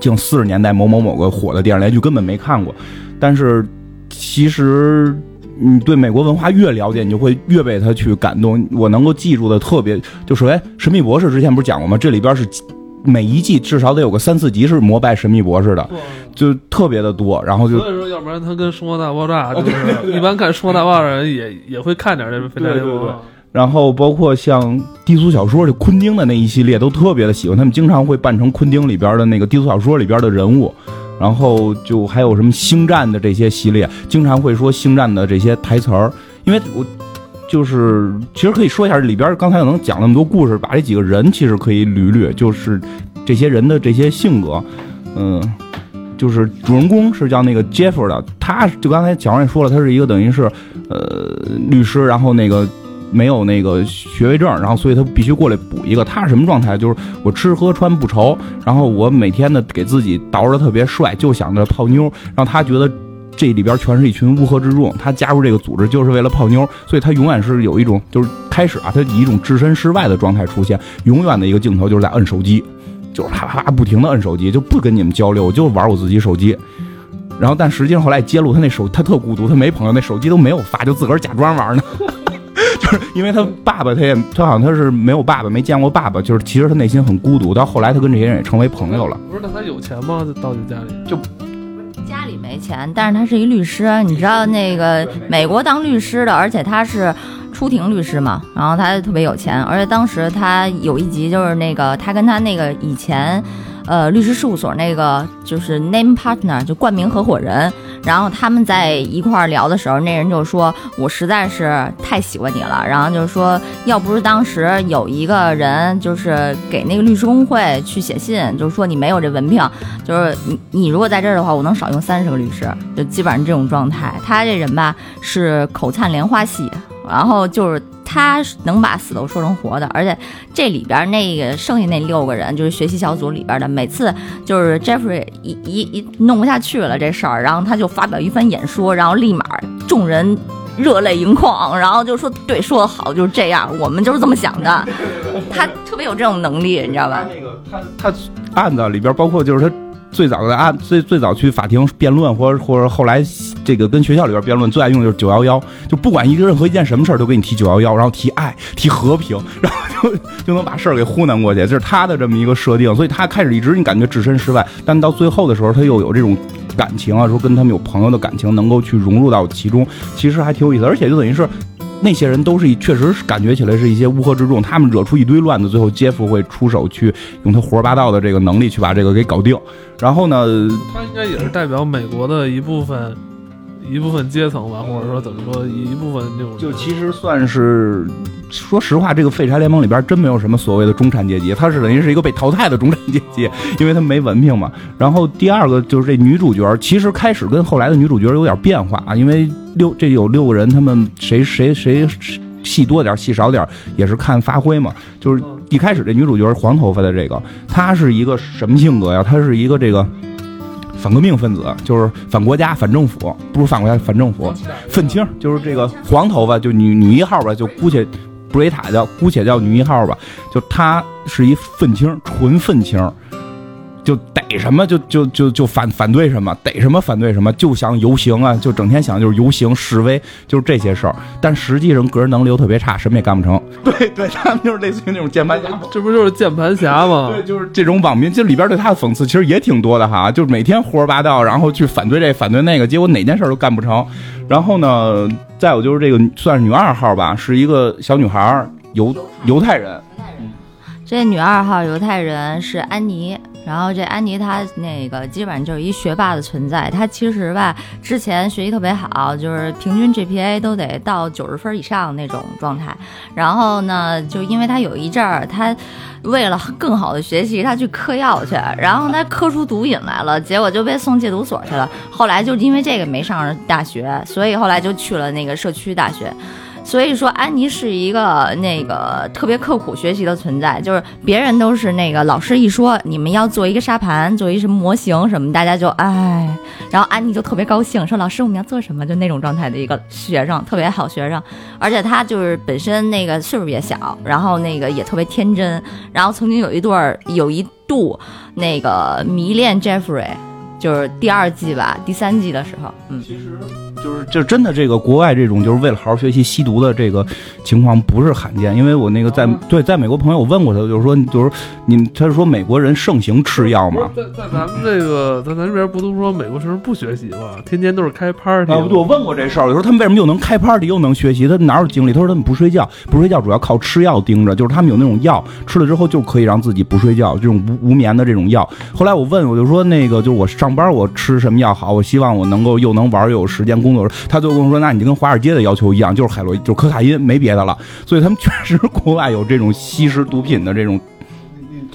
S2: 近四十年代某某某个火的电视连续剧根本没看过，但是其实你对美国文化越了解，你就会越被他去感动。我能够记住的特别，就首先《神秘博士》之前不是讲过吗？这里边是每一季至少得有个三四集是膜拜神秘博士的，就特别的多。然后就
S1: 所以说，要不然他跟《生活大爆炸》就是一般看《生活大爆炸》的人也也会看点这个《废柴联盟》啊。
S2: 然后包括像低俗小说，就昆汀的那一系列都特别的喜欢，他们经常会扮成昆汀里边的那个低俗小说里边的人物。然后就还有什么星战的这些系列，经常会说星战的这些台词儿，因为我就是其实可以说一下里边刚才能讲那么多故事，把这几个人其实可以捋捋，就是这些人的这些性格，嗯。就是主人公是叫那个 Jeff 的，他就刚才小王也说了，他是一个等于是，呃，律师，然后那个没有那个学位证，然后所以他必须过来补一个。他是什么状态？就是我吃喝穿不愁，然后我每天呢给自己捯饬的特别帅，就想着泡妞，让他觉得这里边全是一群乌合之众。他加入这个组织就是为了泡妞，所以他永远是有一种就是开始啊，他以一种置身事外的状态出现，永远的一个镜头就是在摁手机。就是啪啪啪不停的摁手机，就不跟你们交流，我就玩我自己手机。然后，但实际上后来揭露他那手，他特孤独，他没朋友，那手机都没有发，就自个儿假装玩呢。就是因为他爸爸，他也他好像他是没有爸爸，没见过爸爸，就是其实他内心很孤独。到后来他跟这些人也成为朋友了。
S1: 不是，那他有钱吗？到底家里
S2: 就
S3: 家里没钱，但是他是一律师，你知道那个美国当律师的，而且他是出庭律师嘛，然后他特别有钱，而且当时他有一集就是那个他跟他那个以前，呃律师事务所那个就是 name partner 就冠名合伙人，然后他们在一块儿聊的时候，那人就说我实在是太喜欢你了，然后就说要不是当时有一个人就是给那个律师工会去写信，就是说你没有这文凭，就是你你如果在这儿的话，我能少用三十个律师，就基本上这种状态。他这人吧是口灿莲花系，然后就是他能把死都说成活的，而且这里边那个剩下那六个人就是学习小组里边的，每次就是 Jeffrey 一一一弄不下去了这事儿，然后他就发表一番演说，然后立马众人。热泪盈眶，然后就说：“对，说的好，就是这样，我们就是这么想的。”他特别有这种能力，你知道吧？
S2: 那个他他案子里边包括就是他最早的案最最早去法庭辩论，或者或者后来这个跟学校里边辩论，最爱用的就是九幺幺，就不管一个任何一件什么事儿都给你提九幺幺，然后提爱提和平，然后就就能把事儿给糊弄过去，这是他的这么一个设定，所以他开始一直你感觉置身事外，但到最后的时候他又有这种。感情啊，说跟他们有朋友的感情，能够去融入到其中，其实还挺有意思。而且就等于是那些人都是，确实是感觉起来是一些乌合之众，他们惹出一堆乱子，最后杰夫会出手去用他胡说八道的这个能力去把这个给搞定。然后呢，
S1: 他应该也是代表美国的一部分一部分阶层吧，或者说怎么说一部分那种
S2: 就其实算是，说实话，这个废柴联盟里边真没有什么所谓的中产阶级，他是等于是一个被淘汰的中产阶级，因为他没文凭嘛。然后第二个就是这女主角，其实开始跟后来的女主角有点变化啊，因为六这有六个人，他们谁谁谁戏多点戏少点也是看发挥嘛。就是一开始这女主角黄头发的这个，她是一个什么性格呀？她是一个这个。反革命分子就是反国家、反政府，不是反国家、反政府，愤青就是这个黄头发，就女女一号吧，就姑且布瑞塔叫姑且叫女一号吧，就她是一愤青，纯愤青，就逮什么就就就就反反对什么，逮什么反对什么，就想游行啊，就整天想就是游行示威，就是这些事儿。但实际上个人能力又特别差，什么也干不成。对对，他们就是类似于那种键盘侠。
S1: 这不就是键盘侠吗？
S2: 对，就是这种网民，这里边对他的讽刺其实也挺多的哈，就是每天胡说八道，然后去反对这反对那个，结果哪件事都干不成。然后呢，再有就是这个算是女二号吧，是一个小女孩儿，犹犹太人。
S3: 这女二号犹太人是安妮，然后这安妮她那个基本上就是一学霸的存在。她其实吧，之前学习特别好，就是平均 GPA 都得到九十分以上那种状态。然后呢，就因为她有一阵儿，她为了更好的学习，她去嗑药去，然后她嗑出毒瘾来了，结果就被送戒毒所去了。后来就因为这个没上大学，所以后来就去了那个社区大学。所以说，安妮是一个那个特别刻苦学习的存在，就是别人都是那个老师一说你们要做一个沙盘，做一什么模型什么，大家就哎，然后安妮就特别高兴，说老师我们要做什么，就那种状态的一个学生，特别好学生，而且她就是本身那个岁数也小，然后那个也特别天真，然后曾经有一段有一度那个迷恋 Jeffrey，就是第二季吧，第三季的时候，嗯。
S2: 其实就是就真的这个国外这种就是为了好好学习吸毒的这个情况不是罕见，因为我那个在对在美国朋友问过他，就是说就是你他是说美国人盛行吃药嘛。
S1: 在在咱们这个在咱这边不都说美国学生不学习吗？天天都是开 party。
S2: 啊，对，我问过这事儿，我说他们为什么又能开 party 又能学习？他哪有精力？他说他们不睡觉，不睡觉主要靠吃药盯着，就是他们有那种药吃了之后就可以让自己不睡觉，这种无无眠的这种药。后来我问，我就说那个就是我上上班我吃什么药好？我希望我能够又能玩又有时间工作。他就跟我说，那你就跟华尔街的要求一样，就是海洛因，就是可卡因，没别的了。所以他们确实国外有这种吸食毒品的这种。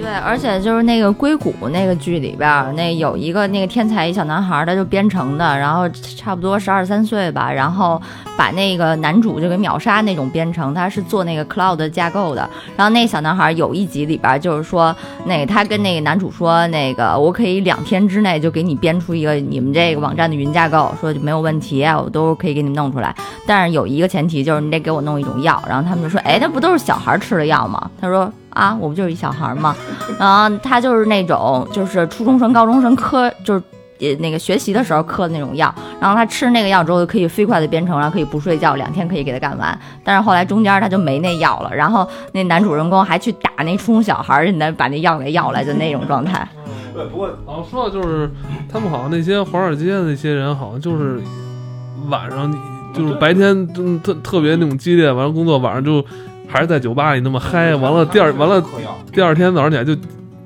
S3: 对，而且就是那个硅谷那个剧里边，那有一个那个天才一小男孩，他就编程的，然后差不多十二三岁吧，然后把那个男主就给秒杀那种编程，他是做那个 cloud 架构的。然后那小男孩有一集里边就是说，那他跟那个男主说，那个我可以两天之内就给你编出一个你们这个网站的云架构，说就没有问题，我都可以给你们弄出来。但是有一个前提就是你得给我弄一种药。然后他们就说，哎，那不都是小孩吃的药吗？他说。啊，我不就是一小孩儿吗？然后他就是那种，就是初中生、高中生嗑，就是那个学习的时候嗑的那种药。然后他吃那个药之后，可以飞快的编程，然后可以不睡觉，两天可以给他干完。但是后来中间他就没那药了，然后那男主人公还去打那初中小孩儿，那把那药给要来，就那种状态。
S2: 对，不过
S1: 好像说的就是他们好像那些华尔街的那些人，好像就是晚上就是白天特特别那种激烈，完了工作，晚上就还是在酒吧里那么嗨，完了第二完了。第二天早上起来就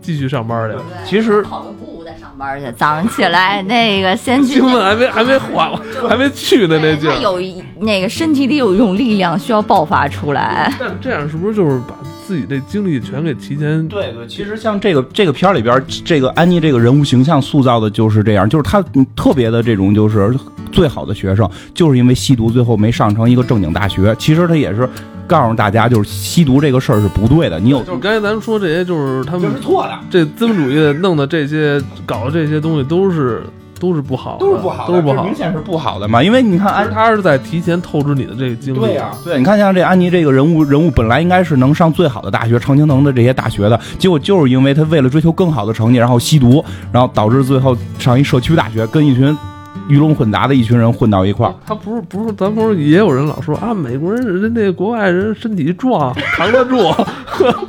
S1: 继续上班去了。
S2: 其实
S3: 跑个步再上班去，早上起来 那个先去
S1: 兴奋还没还没缓，还没去呢那劲儿。
S3: 有一那个身体里有一种力量需要爆发出来。
S1: 但这样是不是就是把自己这经历全给提前？
S2: 对对，其实像这个这个片儿里边儿，这个安妮这个人物形象塑造的就是这样，就是她嗯特别的这种就是最好的学生，就是因为吸毒最后没上成一个正经大学。其实她也是告诉大家，就是吸毒这个事儿是不对的，你有
S1: 就是刚才咱们说这些，就是他们
S2: 错的。
S1: 这资本主义弄的这些搞的这些东西都是都是不好的，
S2: 都是不好的，
S1: 都是不好的
S2: 明。显是不好的嘛。因为你看安
S1: 他是在提前透支你的这个精力。
S2: 对呀、对，你看像这安妮这个人物，人物本来应该是能上最好的大学，常青藤的这些大学的，结果就是因为他为了追求更好的成绩，然后吸毒，然后导致最后上一社区大学，跟一群鱼龙混杂的一群人混到一块儿。
S1: 他不是不是，咱不是也有人老说啊，美国人人那国外人身体壮，扛得住。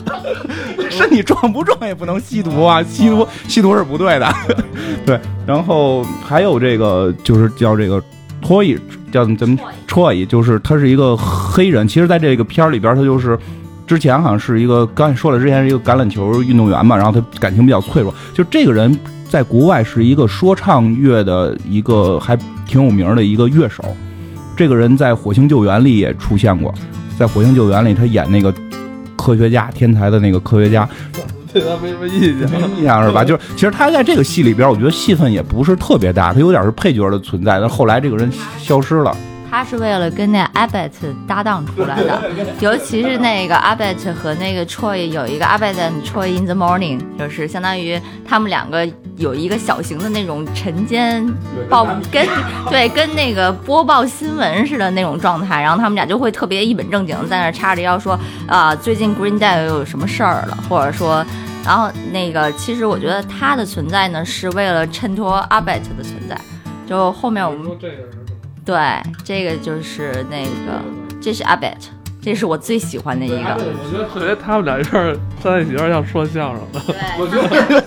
S2: 身体壮不壮也不能吸毒啊，吸毒吸毒是不对的。对，然后还有这个就是叫这个托伊，叫怎么托伊，就是他是一个黑人，其实在这个片儿里边他就是。之前好像是一个，刚才说了，之前是一个橄榄球运动员嘛，然后他感情比较脆弱。就这个人在国外是一个说唱乐的一个还挺有名的一个乐手。这个人在《火星救援》里也出现过，在《火星救援》里他演那个科学家，天才的那个科学家，
S1: 对他没什么印象。
S2: 没什么印象是吧？就是其实他在这个戏里边，我觉得戏份也不是特别大，他有点是配角的存在。但后来这个人消失了，
S3: 他是为了跟那 Abbott 搭档出来的，尤其是那个 Abbott 和那个 Troy 有一个 Abbott and Troy in the Morning，就是相当于他们两个有一个小型的那种晨间报跟 对跟那个播报新闻似的那种状态，然后他们俩就会特别一本正经地在那儿插着腰说啊、最近 Green Day 又有什么事儿了，或者说。然后那个，其实我觉得他的存在呢，是为了衬托 Abbott 的存在。就后面我们
S1: 这个人
S3: 对，这个就是那个，这是 Abbott，这是我最喜欢的一个。
S1: 我觉得特别他们俩有点儿在一起，有点像说相声的。
S3: 对，
S2: 我觉得，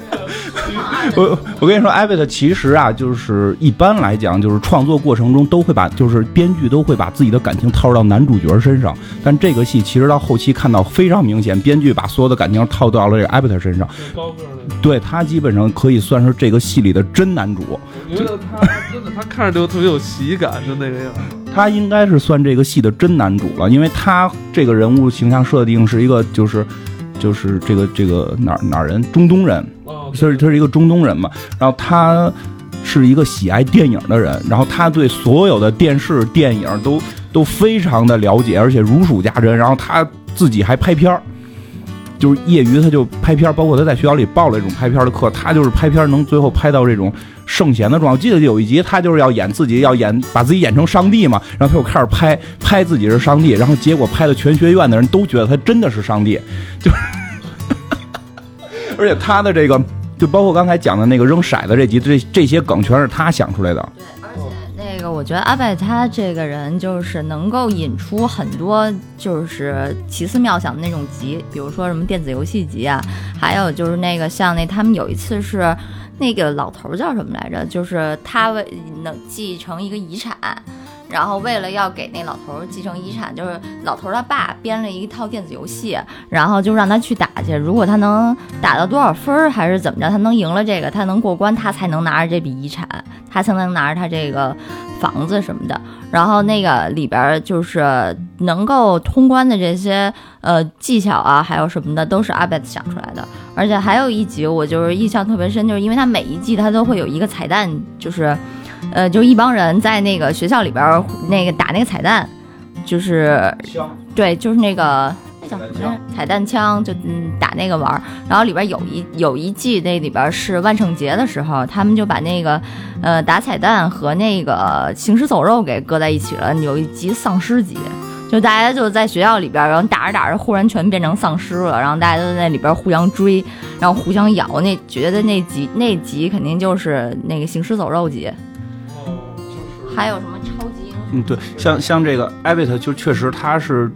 S2: 我我跟你说，艾贝特其实啊，就是一般来讲，就是创作过程中都会把，就是编剧都会把自己的感情套到男主角身上。但这个戏其实到后期看到非常明显，编剧把所有的感情套到了这个艾贝特身上。
S1: 高个儿的，
S2: 对他基本上可以算是这个戏里的真男主，
S1: 我觉得他真的，他看着就特别有喜感，就那个样。
S2: 他应该是算这个戏的真男主了，因为他这个人物形象设定是一个就是就是这个这个哪儿哪儿人，中东人，
S1: 哦，
S2: 他是他是一个中东人嘛，然后他是一个喜爱电影的人，然后他对所有的电视电影都都非常的了解，而且如数家珍，然后他自己还拍片儿。就是业余，他就拍片儿，包括他在学校里报了这种拍片儿的课，他就是拍片儿能最后拍到这种圣贤的状态。我记得有一集，他就是要演自己，要演把自己演成上帝嘛，然后他就开始拍拍自己是上帝，然后结果拍的全学院的人都觉得他真的是上帝，就，而且他的这个，就包括刚才讲的那个扔骰子这集，这这些梗全是他想出来的。
S3: 对，而且那个，我觉得阿拜他这个人就是能够引出很多就是奇思妙想的那种集，比如说什么电子游戏集啊，还有就是那个像那他们有一次是那个老头叫什么来着，就是他为能继承一个遗产。然后为了要给那老头继承遗产，就是老头他爸编了一套电子游戏，然后就让他去打去。如果他能打到多少分儿，还是怎么着，他能赢了这个，他能过关，他才能拿着这笔遗产，他才能拿着他这个房子什么的。然后那个里边就是能够通关的这些呃技巧啊，还有什么的，都是阿贝想出来的。而且还有一集我就是印象特别深，就是因为他每一季他都会有一个彩蛋，就是。呃，就一帮人在那个学校里边儿那个打那个彩蛋，就是对，就是那个那叫什么？彩蛋枪，就嗯打那个玩儿。然后里边有一有一季那里边是万圣节的时候，他们就把那个呃打彩蛋和那个行尸走肉给搁在一起了。有一集丧尸集。就大家就在学校里边，然后打着打着，忽然全变成丧尸了，然后大家都在那里边互相追，然后互相咬。那觉得那集那集肯定就是那个行尸走肉集。还有什么超级英雄？
S2: 嗯，对，像像这个艾维特，就确实他是，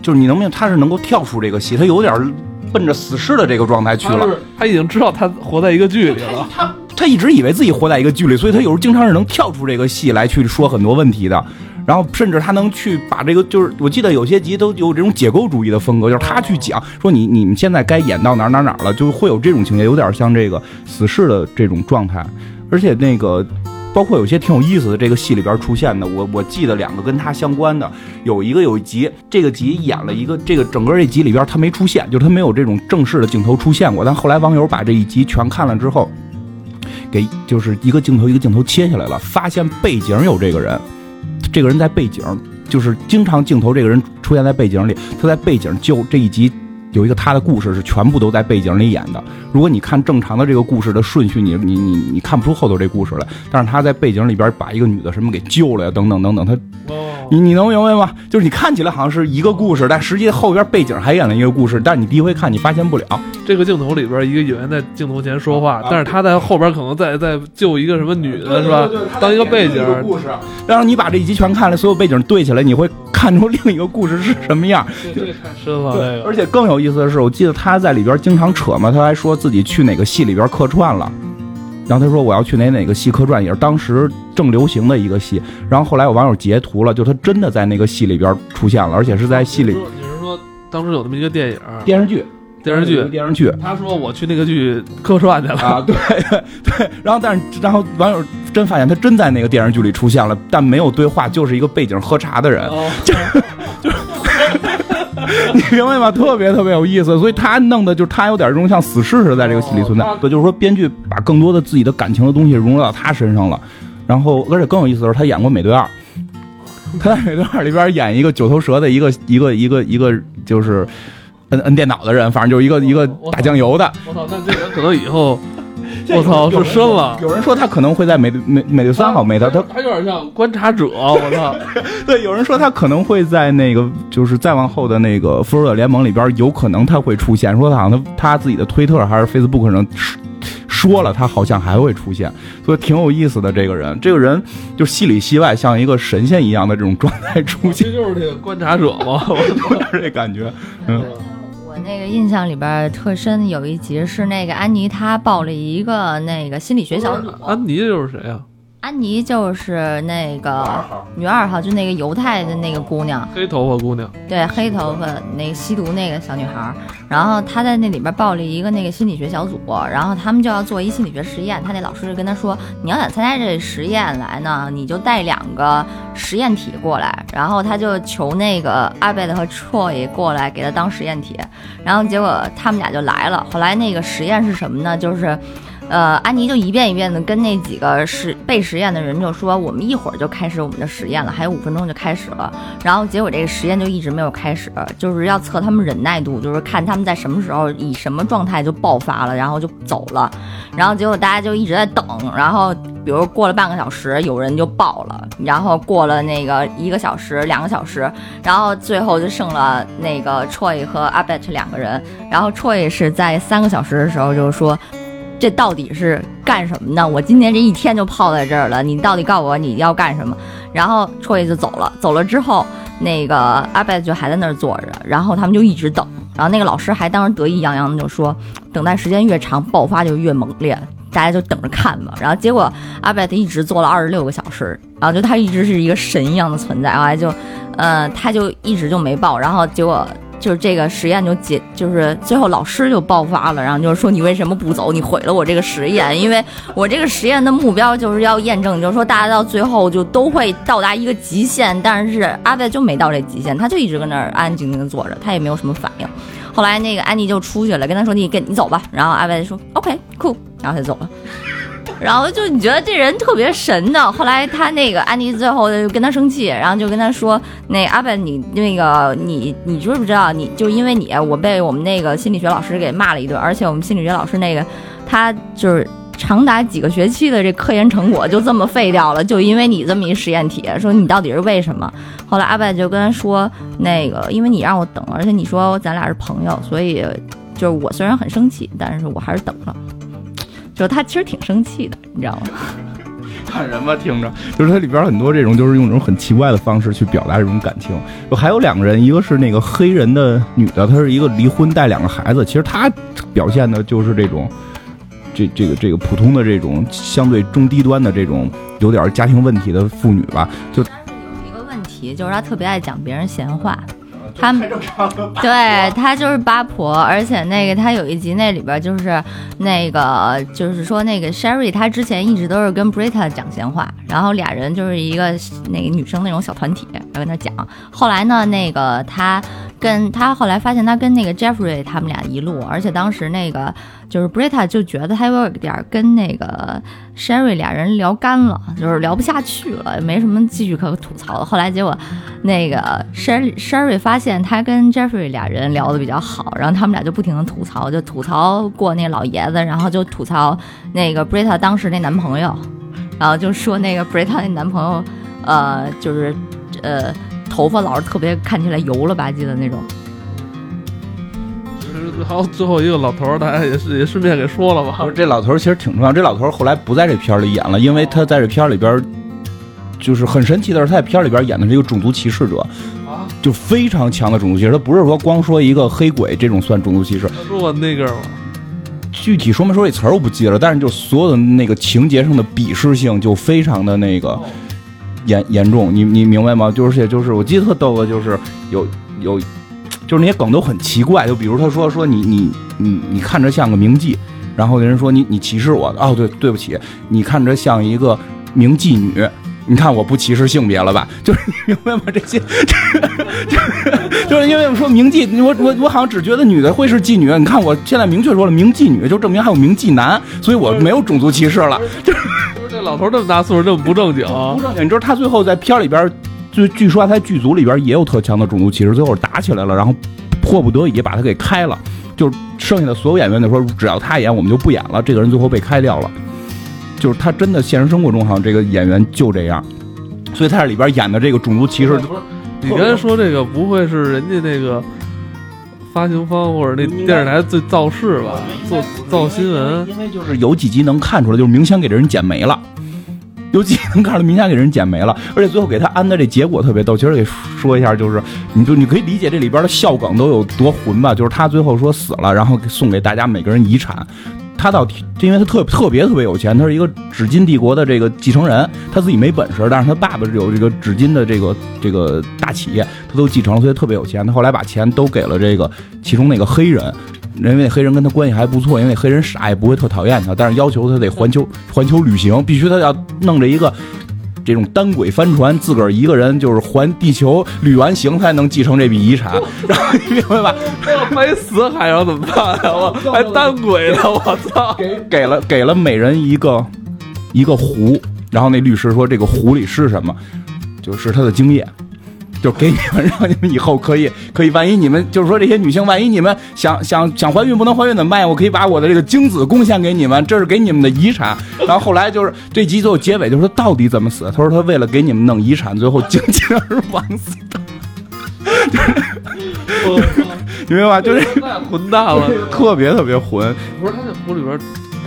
S2: 就是你能明白他是能够跳出这个戏，他有点奔着死侍的这个状态去了。
S1: 他他已经知道他活在一个剧里了。
S2: 他 他一直以为自己活在一个剧里，所以他有时候经常是能跳出这个戏来去说很多问题的。然后甚至他能去把这个，就是我记得有些集都有这种解构主义的风格，就是他去讲说你你们现在该演到哪儿哪儿哪儿了，就会有这种情节，有点像这个死侍的这种状态。而且那个包括有些挺有意思的，这个戏里边出现的，我我记得两个跟他相关的，有一个有一集，这个集演了一个这个整个这集里边他没出现，就是他没有这种正式的镜头出现过，但后来网友把这一集全看了之后。给就是一个镜头一个镜头切下来了，发现背景有这个人，这个人在背景，就是经常镜头这个人出现在背景里，他在背景就这一集有一个他的故事是全部都在背景里演的。如果你看正常的这个故事的顺序，你你你你看不出后头这故事来，但是他在背景里边把一个女的什么给救了呀，等等等等，他，你你能明白吗？就是你看起来好像是一个故事，但实际后边背景还演了一个故事，但是你第一回看你发现不了。
S1: 这个镜头里边，一个演员在镜头前说话
S2: 啊，
S1: 但是他在后边可能在在救一个什么女的，是吧？当一个背景，
S2: 故事，然后你把这一集全看了，所有背景对起来，你会看出另一个故事是什么样。
S1: 这个太深了，对。
S2: 而且更有意思的是，我记得他在里边经常扯嘛，他还说自己去哪个戏里边客串了。然后他说我要去哪哪个戏客串，也是当时正流行的一个戏。然后后来有网友截图了，就他真的在那个戏里边出现了，而且是在戏里
S1: 你是说当时有这么一个电影
S2: 电视剧
S1: 电视剧？
S2: 电视剧
S1: 他说我去那个剧客串去了，
S2: 啊，对 对。然后但是然后网友真发现他真在那个电视剧里出现了，但没有对话，就是一个背景喝茶的人，
S1: 哦，
S2: 你明白吗？特别特别有意思，所以他弄的就是他有点这种像死侍似的在这个戏里存在
S1: 哦。
S2: 对，就是说编剧把更多的自己的感情的东西融入到他身上了，然后而且更有意思的是，他演过《美队二》，他在《美队二》里边演一个九头蛇的一个一个一个一个就是摁摁电脑的人，反正就是一个一个打酱油的。
S1: 我操，那这人可能以后，我操，是深了。
S2: 有人说他可能会在美队美美队三号美他他
S1: 他有点像观察者，我操，
S2: 对，有人说他可能会在那个，就是再往后的那个《复仇者联盟》里边，有可能他会出现。说他好像他他自己的推特还是 Facebook 上说说了，他好像还会出现，所以挺有意思的。这个人，这个人就戏里戏外像一个神仙一样的这种状态出现
S1: 这，就是那个观察者嘛。
S2: 有点这感觉。嗯，
S3: 我 那个印象里边特深，有一集是那个安妮她报了一个那个心理学小组，
S1: 安妮又是谁啊？
S3: 安妮就是那个女二号，就那个犹太的那个姑娘，
S1: 黑头发姑娘。
S3: 对，黑头发那个吸毒那个小女孩儿，然后她在那里边报了一个那个心理学小组，然后他们就要做一心理学实验。她那老师就跟她说，你要想参加这实验来呢，你就带两个实验体过来。然后她就求那个阿贝的和 Troy 过来给她当实验体，然后结果他们俩就来了。后来那个实验是什么呢？就是。呃，安妮就一遍一遍的跟那几个实被实验的人就说，我们一会儿就开始我们的实验了，还有五分钟就开始了。然后结果这个实验就一直没有开始，就是要测他们忍耐度，就是看他们在什么时候以什么状态就爆发了，然后就走了。然后结果大家就一直在等，然后比如过了半个小时，有人就爆了，然后过了那个一个小时、两个小时，然后最后就剩了那个 Troy 和 Abet 两个人。然后 Troy 是在三个小时的时候就是说。这到底是干什么呢？我今天这一天就泡在这儿了，你到底告诉我你要干什么？然后 Troy 就走了，走了之后，那个阿贝就还在那儿坐着，然后他们就一直等，然后那个老师还当时得意洋洋的就说，等待时间越长，爆发就越猛烈，大家就等着看吧。然后结果阿贝一直坐了二十六个小时，然后就他一直是一个神一样的存在，后就，呃，他就一直就没爆，然后结果。就是这个实验就结，就是最后老师就爆发了，然后就是说你为什么不走？你毁了我这个实验，因为我这个实验的目标就是要验证，就是说大家到最后就都会到达一个极限，但是阿贝就没到这极限，他就一直跟那儿安安静静的坐着，他也没有什么反应。后来那个安妮就出去了，跟他说你跟你走吧，然后阿贝说 OK cool，然后他就走了。然后就你觉得这人特别神的，后来他那个安妮最后就跟他生气，然后就跟他说：“那阿本，你那个你你知不知道？你就因为你，我被我们那个心理学老师给骂了一顿，而且我们心理学老师那个他就是长达几个学期的这科研成果就这么废掉了，就因为你这么一实验体，说你到底是为什么？”后来阿本就跟他说：“那个因为你让我等，而且你说咱俩是朋友，所以就是我虽然很生气，但是我还是等了。”就是他其实挺生气的，你知道吗？
S2: 看什么，听着，就是它里边很多这种，就是用这种很奇怪的方式去表达这种感情。就还有两个人，一个是那个黑人的女的，她是一个离婚带两个孩子，其实她表现的就是这种，这这个这个普通的这种相对中低端的这种有点家庭问题的妇女吧，就
S3: 有一个问题，就是她特别爱讲别人闲话。他们对他就是八婆，而且那个他有一集那里边就是那个就是说那个 Sherry，他之前一直都是跟 Brita 讲闲话，然后俩人就是一个那个女生那种小团体然后跟他讲。后来呢，那个他跟他后来发现他跟那个 Jeffrey 他们俩一路，而且当时那个就是 Brita 就觉得他有点跟那个 Sherry 俩人聊干了，就是聊不下去了，也没什么继续可吐槽的。后来结果那个 Sherry Sherry 发现他跟 Jeffrey 俩人聊的比较好，然后他们俩就不停的吐槽，就吐槽过那老爷子，然后就吐槽那个 Brita 当时那男朋友，然后就说那个 Brita 那男朋友，呃，就是呃头发老是特别看起来油了吧唧的那种。
S1: 就是还有最后一个老头儿，大家也是也顺便给说了吧
S2: 不。是这老头儿其实挺重要。这老头儿后来不在这片儿里演了，因为他在这片儿里边儿就是很神奇的是，他在片儿里边儿演的是一个种族歧视者，
S1: 啊，
S2: 就非常强的种族歧视。他不是说光说一个黑鬼这种算种族歧视，
S1: 他说我那个吗，
S2: 具体说没说这词儿我不记得了，但是就所有的那个情节上的鄙视性就非常的那个严严重，你你明白吗？就是也就是我记得特逗的，就是有有就是那些梗都很奇怪，就比如他说说你你你你看着像个名妓，然后人说你你歧视我，哦对对不起，你看着像一个名妓女。你看我不歧视性别了吧？就是你明白吗？这些，就是 就是因为我说名妓，我我我好像只觉得女的会是妓女。你看我现在明确说了，名妓女就证明还有名妓男，所以我没有种族歧视了。
S1: 就是这老头这么大岁数这么不正经，
S2: 不正经，你知道他最后在片儿里边，就据说他剧组里边也有特强的种族歧视，最后打起来了，然后迫不得已把他给开了，就是剩下的所有演员就说只要他演我们就不演了，这个人最后被开掉了，就是他真的现实生活中好像这个演员就这样，所以他在里边演的这个种族歧视，
S1: 不是你刚才说这个不会是人家那个发行方或者那电视台最造势吧？做造新闻，
S2: 因为就是有几集能看出来，就是明显给这人剪没了。有几集能看出来明显给人剪没了，而且最后给他安的这结果特别逗。其实给说一下，就是你就你可以理解这里边的笑梗都有多混吧。就是他最后说死了，然后送给大家每个人遗产。他倒，因为他特特别特别有钱，他是一个纸巾帝国的这个继承人，他自己没本事，但是他爸爸是有这个纸巾的这个这个大企业，他都继承了，所以特别有钱。他后来把钱都给了这个其中那个黑人。因为那黑人跟他关系还不错，因为那黑人傻也不会特讨厌他，但是要求他得环球环球旅行，必须他要弄着一个这种单轨帆船，自个儿一个人就是环地球旅完行才能继承这笔遗产，然后你明白吧？
S1: 要没死海上怎么办呀？我还单轨呢，我操！
S2: 给给了给了每人一个一个壶，然后那律师说这个壶里是什么？就是他的精液。就给你们，让你们以后可以 可以，万一你们就是说这些女性，万一你们想想想怀孕不能怀孕怎么办？我可以把我的这个精子贡献给你们，这是给你们的遗产。然后后来就是这集最后结尾就是他到底怎么死？他说他为了给你们弄遗产，最后精尽而亡死的。你明白吧？就是
S1: 太混蛋了，
S2: 特别特别混，
S1: 不是他在湖里边，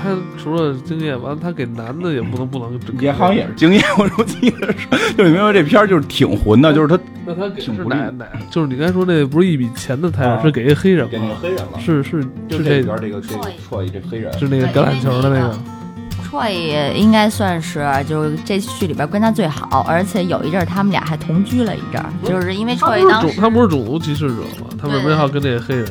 S1: 他除了经验，完了他给男的也不能不能
S2: 也好像也是经验。我说记得是，就你明白这片儿就是挺混的，就是他
S1: 那他给是
S2: 挺不利
S1: 哪哪？就是你刚才说那不是一笔钱的财产，
S2: 啊
S1: 是给一黑人吗？
S2: 黑人了
S1: 是是
S2: 就是这边这个这个错一这黑人，
S1: 是那个橄榄球的那个。
S3: Troy 应该算是就是这剧里边关系最好，而且有一阵儿他们俩还同居了一阵儿，就是因为
S1: 他
S3: Troy
S1: 不是种
S3: 当时
S1: 他不是种族歧视者吗？他为什么要跟那个黑人？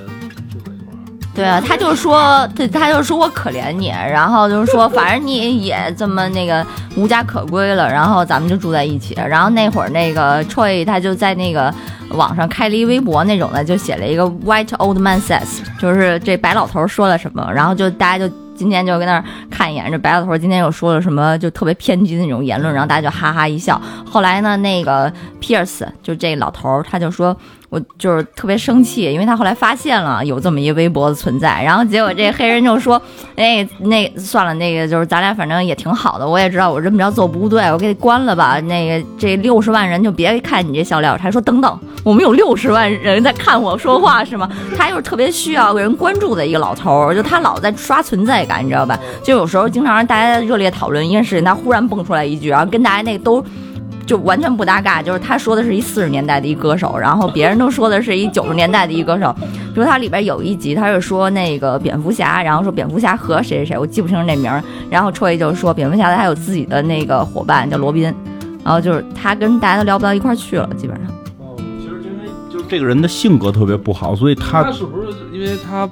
S3: 对啊，他就说他他就说我可怜你，然后就是说 反正你也这么那个无家可归了，然后咱们就住在一起。然后那会儿那个 Troy 他就在那个网上开了一微博那种的，就写了一个 White Old Man Says，就是这白老头说了什么，然后就大家就。今天就跟那儿看一眼，这白老头今天又说了什么，就特别偏激的那种言论，然后大家就哈哈一笑。后来呢，那个 Pierce 就这老头儿，他就说，我就是特别生气，因为他后来发现了有这么一个微博的存在，然后结果这黑人就说，哎，那算了，那个就是咱俩反正也挺好的，我也知道我这么着做不对，我给你关了吧。那个这六十万人就别看你这笑料，他说等等，我们有六十万人在看我说话是吗？他又是特别需要人关注的一个老头，就他老在刷存在感，你知道吧？就有时候经常让大家热烈讨论一件事情，他忽然蹦出来一句，然后跟大家那都。就完全不搭嘎，就是他说的是一四十年代的一歌手，然后别人都说的是一九十年代的一歌手。比如他里边有一集，他是说那个蝙蝠侠，然后说蝙蝠侠和谁谁谁，我记不清那名儿。然后 Troy 就说蝙蝠侠他有自己的那个伙伴叫罗宾，然后就是他跟大家都聊不到一块儿去了，基本上。
S2: 哦其实因为就是这个人的性格特别不好，所以他
S1: 他是不是因为他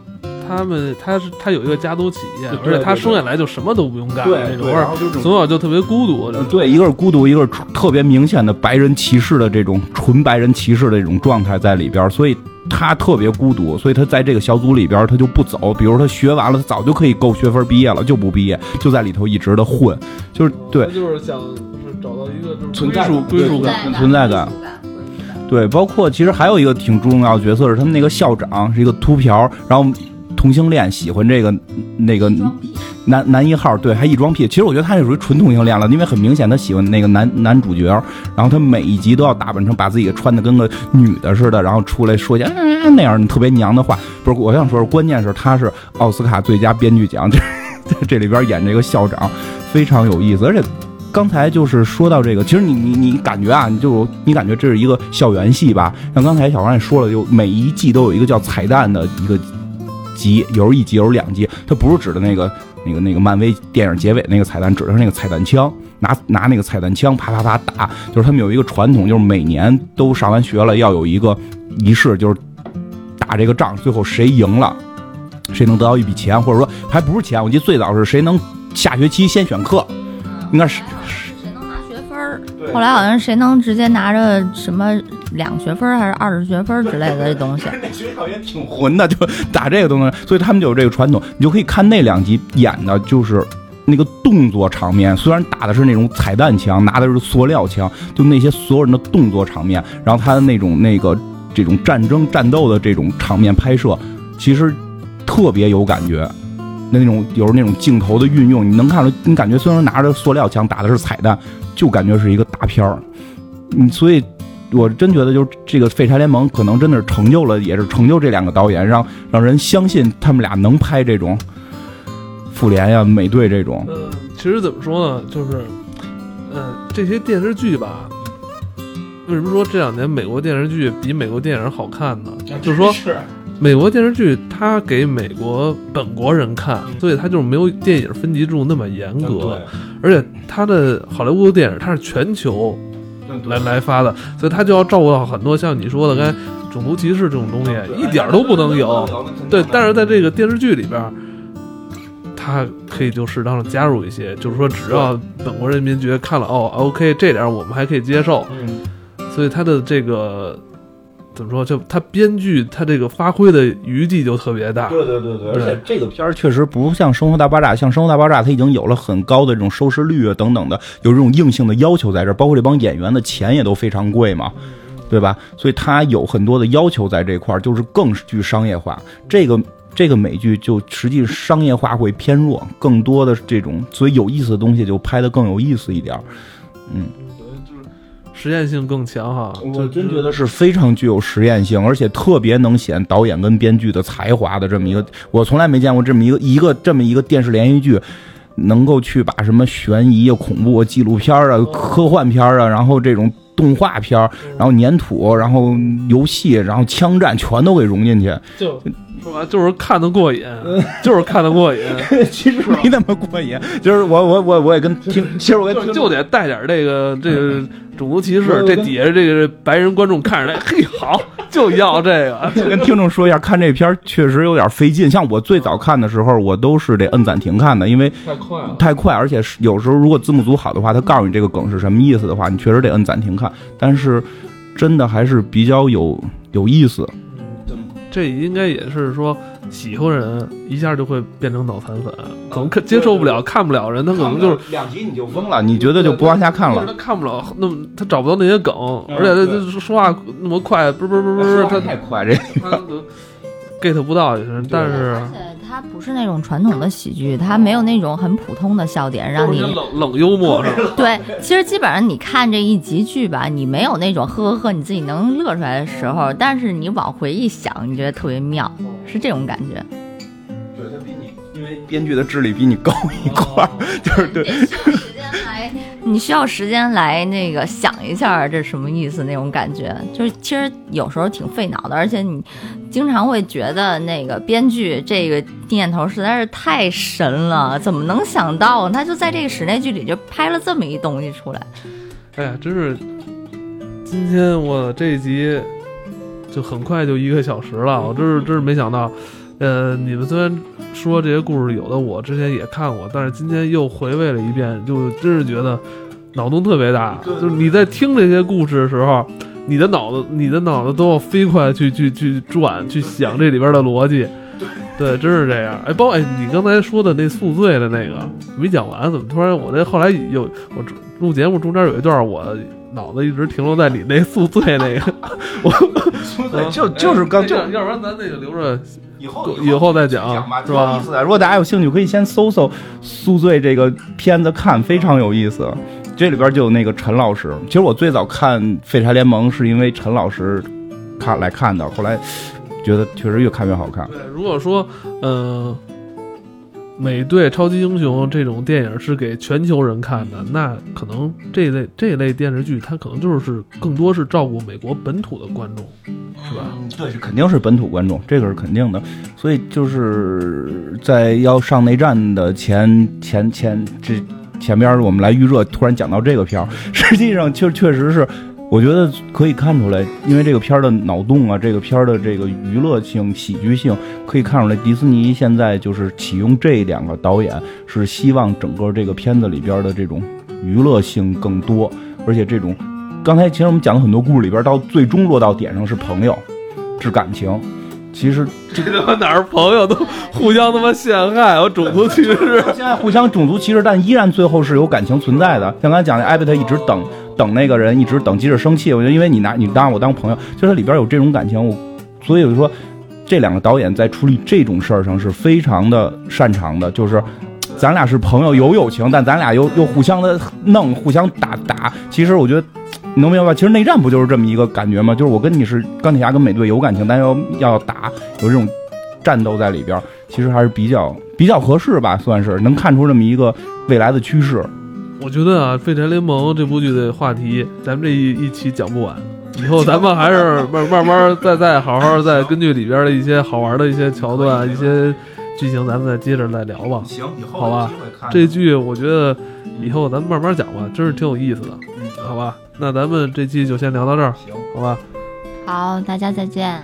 S1: 他们他是他有一个家族企业，而且他生下来就什么都不用干
S2: 对
S1: 那种，
S2: 对然后就
S1: 从小就特别孤独。
S2: 呃对，一个是孤独，一个是特别明显的白人歧视的这种纯白人歧视的这种状态在里边，所以他特别孤独，所以他在这个小组里边他就不走。比如他学完了，他早就可以够学分毕业了，就不毕业，就在里头一直的混，就是对
S1: 他就是想是找到一个就是
S2: 存在
S1: 归属归属感。
S2: 存在感对，包括其实还有一个挺重要的角色是他们那个校长是一个秃瓢，然后同性恋喜欢这个那个男男一号，对，还异装癖。其实我觉得他是属于纯同性恋了，因为很明显他喜欢那个男男主角，然后他每一集都要打扮成把自己穿的跟个女的似的，然后出来说一些、嗯、那样特别娘的话。不是，我想说，关键是他是奥斯卡最佳编剧奖，这 在这里边演这个校长非常有意思，而且。刚才就是说到这个，其实你你你感觉啊，你就你感觉这是一个校园戏吧？像刚才小王也说了，就每一季都有一个叫彩蛋的一个集，有时候一集，有时候两集。它不是指的那个那个那个漫威电影结尾那个彩蛋，指的是那个彩蛋枪，拿拿那个彩蛋枪啪啪啪打。就是他们有一个传统，就是每年都上完学了要有一个仪式，就是打这个仗，最后谁赢了，谁能得到一笔钱，或者说还不是钱，我记得最早是谁能下学期先选课。应该是对
S3: 后来好像谁能直接拿着什么两学分还是二十学分之类的这东西，
S2: 那学校也挺混的，就打这个东西，所以他们就有这个传统。你就可以看那两集演的就是那个动作场面，虽然打的是那种彩弹枪，拿的是塑料枪，就那些所有人的动作场面，然后他的那种那个这种战争战斗的这种场面拍摄，其实特别有感觉。那种有时候那种镜头的运用，你能看出，你感觉虽然拿着塑料枪打的是彩弹，就感觉是一个大片儿。嗯，所以我真觉得，就是这个《废柴联盟》可能真的是成就了，也是成就这两个导演，让让人相信他们俩能拍这种复联呀、美队这种。
S1: 嗯，其实怎么说呢，就是，嗯，这些电视剧吧，为什么说这两年美国电视剧比美国电影好看呢？就是说，美国电视剧它给美国本国人看，所以它就是没有电影分级制度那么严格，而且它的好莱坞电影它是全球来来发的，所以它就要照顾到很多像你说的刚才种族歧视这种东西，一点儿都不能有。对，但是在这个电视剧里边儿，它可以就适当的加入一些，就是说只要本国人民觉得看了哦，OK，这点儿我们还可以接受，
S2: 嗯，
S1: 所以他的这个怎么说，就他编剧他这个发挥的余地就特别大。
S2: 对对对对，而且这个片儿确实不像《生活大爆炸》，像《生活大爆炸》它已经有了很高的这种收视率啊等等的，有这种硬性的要求在这儿，包括这帮演员的钱也都非常贵嘛。对吧？所以它有很多的要求在这块儿，就是更具商业化。这个这个美剧就实际商业化会偏弱，更多的这种，所以有意思的东西就拍得更有意思一点儿。嗯，
S1: 实验性更强哈，
S2: 我真觉得是非常具有实验性，而且特别能显导演跟编剧的才华的这么一个，我从来没见过这么一个一个这么一个电视连续剧。能够去把什么悬疑啊、恐怖啊、纪录片啊、科幻片啊，然后这种动画片，然后粘土，然后游戏，然后枪战，全都给融进去。
S1: 就说白就是看得过瘾，就是看得过瘾，
S2: 其实没那么过瘾，就是我我我我也跟听，其实我跟
S1: 就就得带点这个这个种族歧视，这底下这个白人观众看着来，嘿，好，就要这个。
S2: 就跟听众说一下，看这片儿确实有点费劲。像我最早看的时候，我都是得摁暂停看的，因为
S1: 太快了，
S2: 太快，而且是有时候如果字幕组好的话，他告诉你这个梗是什么意思的话，你确实得摁暂停看。但是真的还是比较有有意思。
S1: 这应该也是说喜欢人一下就会变成脑残粉，可能看接受不了、看不了人，他可能就是
S2: 两集你就疯了，你觉得就不往下看了。
S1: 他看不了，那么他找不到那些梗，而且他他说话那么快，不是不是不是不是，他
S2: 太快这
S1: 个 get 不到也是，但是
S3: 而且它不是那种传统的喜剧，它没有那种很普通的笑点让你
S1: 冷冷幽默是吧？
S3: 对。其实基本上你看这一集剧吧，你没有那种呵呵呵你自己能乐出来的时候，但是你往回一想，你觉得特别妙，是这种感觉。
S2: 对他比你，因为编剧的智力比你高一块儿，就是对。
S3: 你需要时间来那个想一下这什么意思那种感觉，就是其实有时候挺费脑的，而且你经常会觉得那个编剧这个念头实在是太神了，怎么能想到他就在这个室内剧里就拍了这么一东西出来？
S1: 哎呀，真是，今天我这一集就很快就一个小时了，我真是真是没想到。呃，你们虽然说这些故事有的我之前也看过，但是今天又回味了一遍，就真是觉得脑洞特别大。就是你在听这些故事的时候，你的脑子你的脑子都要飞快去去去转，去想这里边的逻辑。对，真是这样。哎，包括哎，你刚才说的那宿醉的那个没讲完，怎么突然我这后来有我录节目中间有一段，我脑子一直停留在你那宿醉那个，我
S2: 就就是刚就
S1: 哎要不然咱那个留着
S2: 以后
S1: 以后再讲
S2: 吧，
S1: 是吧
S2: 意思的。如果大家有兴趣，可以先搜搜《宿醉》这个片子看，非常有意思。这里边就有那个陈老师。其实我最早看《废柴联盟》是因为陈老师看来看的，后来觉得确实越看越好看。
S1: 对，如果说呃，美队、超级英雄这种电影是给全球人看的，那可能这类这类电视剧，它可能就是更多是照顾美国本土的观众，是吧？
S2: 对，肯定是本土观众，这个是肯定的。所以就是在要上内战的前前前这前边，我们来预热，突然讲到这个片儿，实际上确确实是。我觉得可以看出来，因为这个片儿的脑洞啊，这个片儿的这个娱乐性、喜剧性，可以看出来，迪士尼现在就是启用这两个导演，是希望整个这个片子里边的这种娱乐性更多，而且这种刚才其实我们讲了很多故事里边，到最终落到点上是朋友，是感情。其实
S1: 这 他妈哪儿朋友都互相他妈陷害，有种族歧视。
S2: 现在互相种族歧视，但依然最后是有感情存在的。像刚才讲的，艾贝特一直等等那个人，一直等，即使生气，我觉得因为你拿你当我当朋友，就是里边有这种感情，我所以我就说这两个导演在处理这种事儿上是非常的擅长的，就是。咱俩是朋友，有友情，但咱俩又又互相的弄，互相打打。其实我觉得，你能明白？其实内战不就是这么一个感觉吗？就是我跟你是钢铁侠跟美队有感情，但要要打，有这种战斗在里边，其实还是比较比较合适吧，算是能看出这么一个未来的趋势。
S1: 我觉得啊，《废柴联盟》这部剧的话题，咱们这一一期讲不完。以后咱们还是慢慢慢再再好好再根据里边的一些好玩的一些桥段、一些剧情，咱们再接着再聊吧。
S2: 行，以后
S1: 好吧
S2: 有机会看
S1: 这剧我觉得以后咱们慢慢讲吧，真是挺有意思的，
S2: 嗯
S1: 好吧？那咱们这期就先聊到这儿，
S2: 行，
S1: 好吧？
S3: 好，大家再见。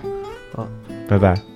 S2: 拜拜。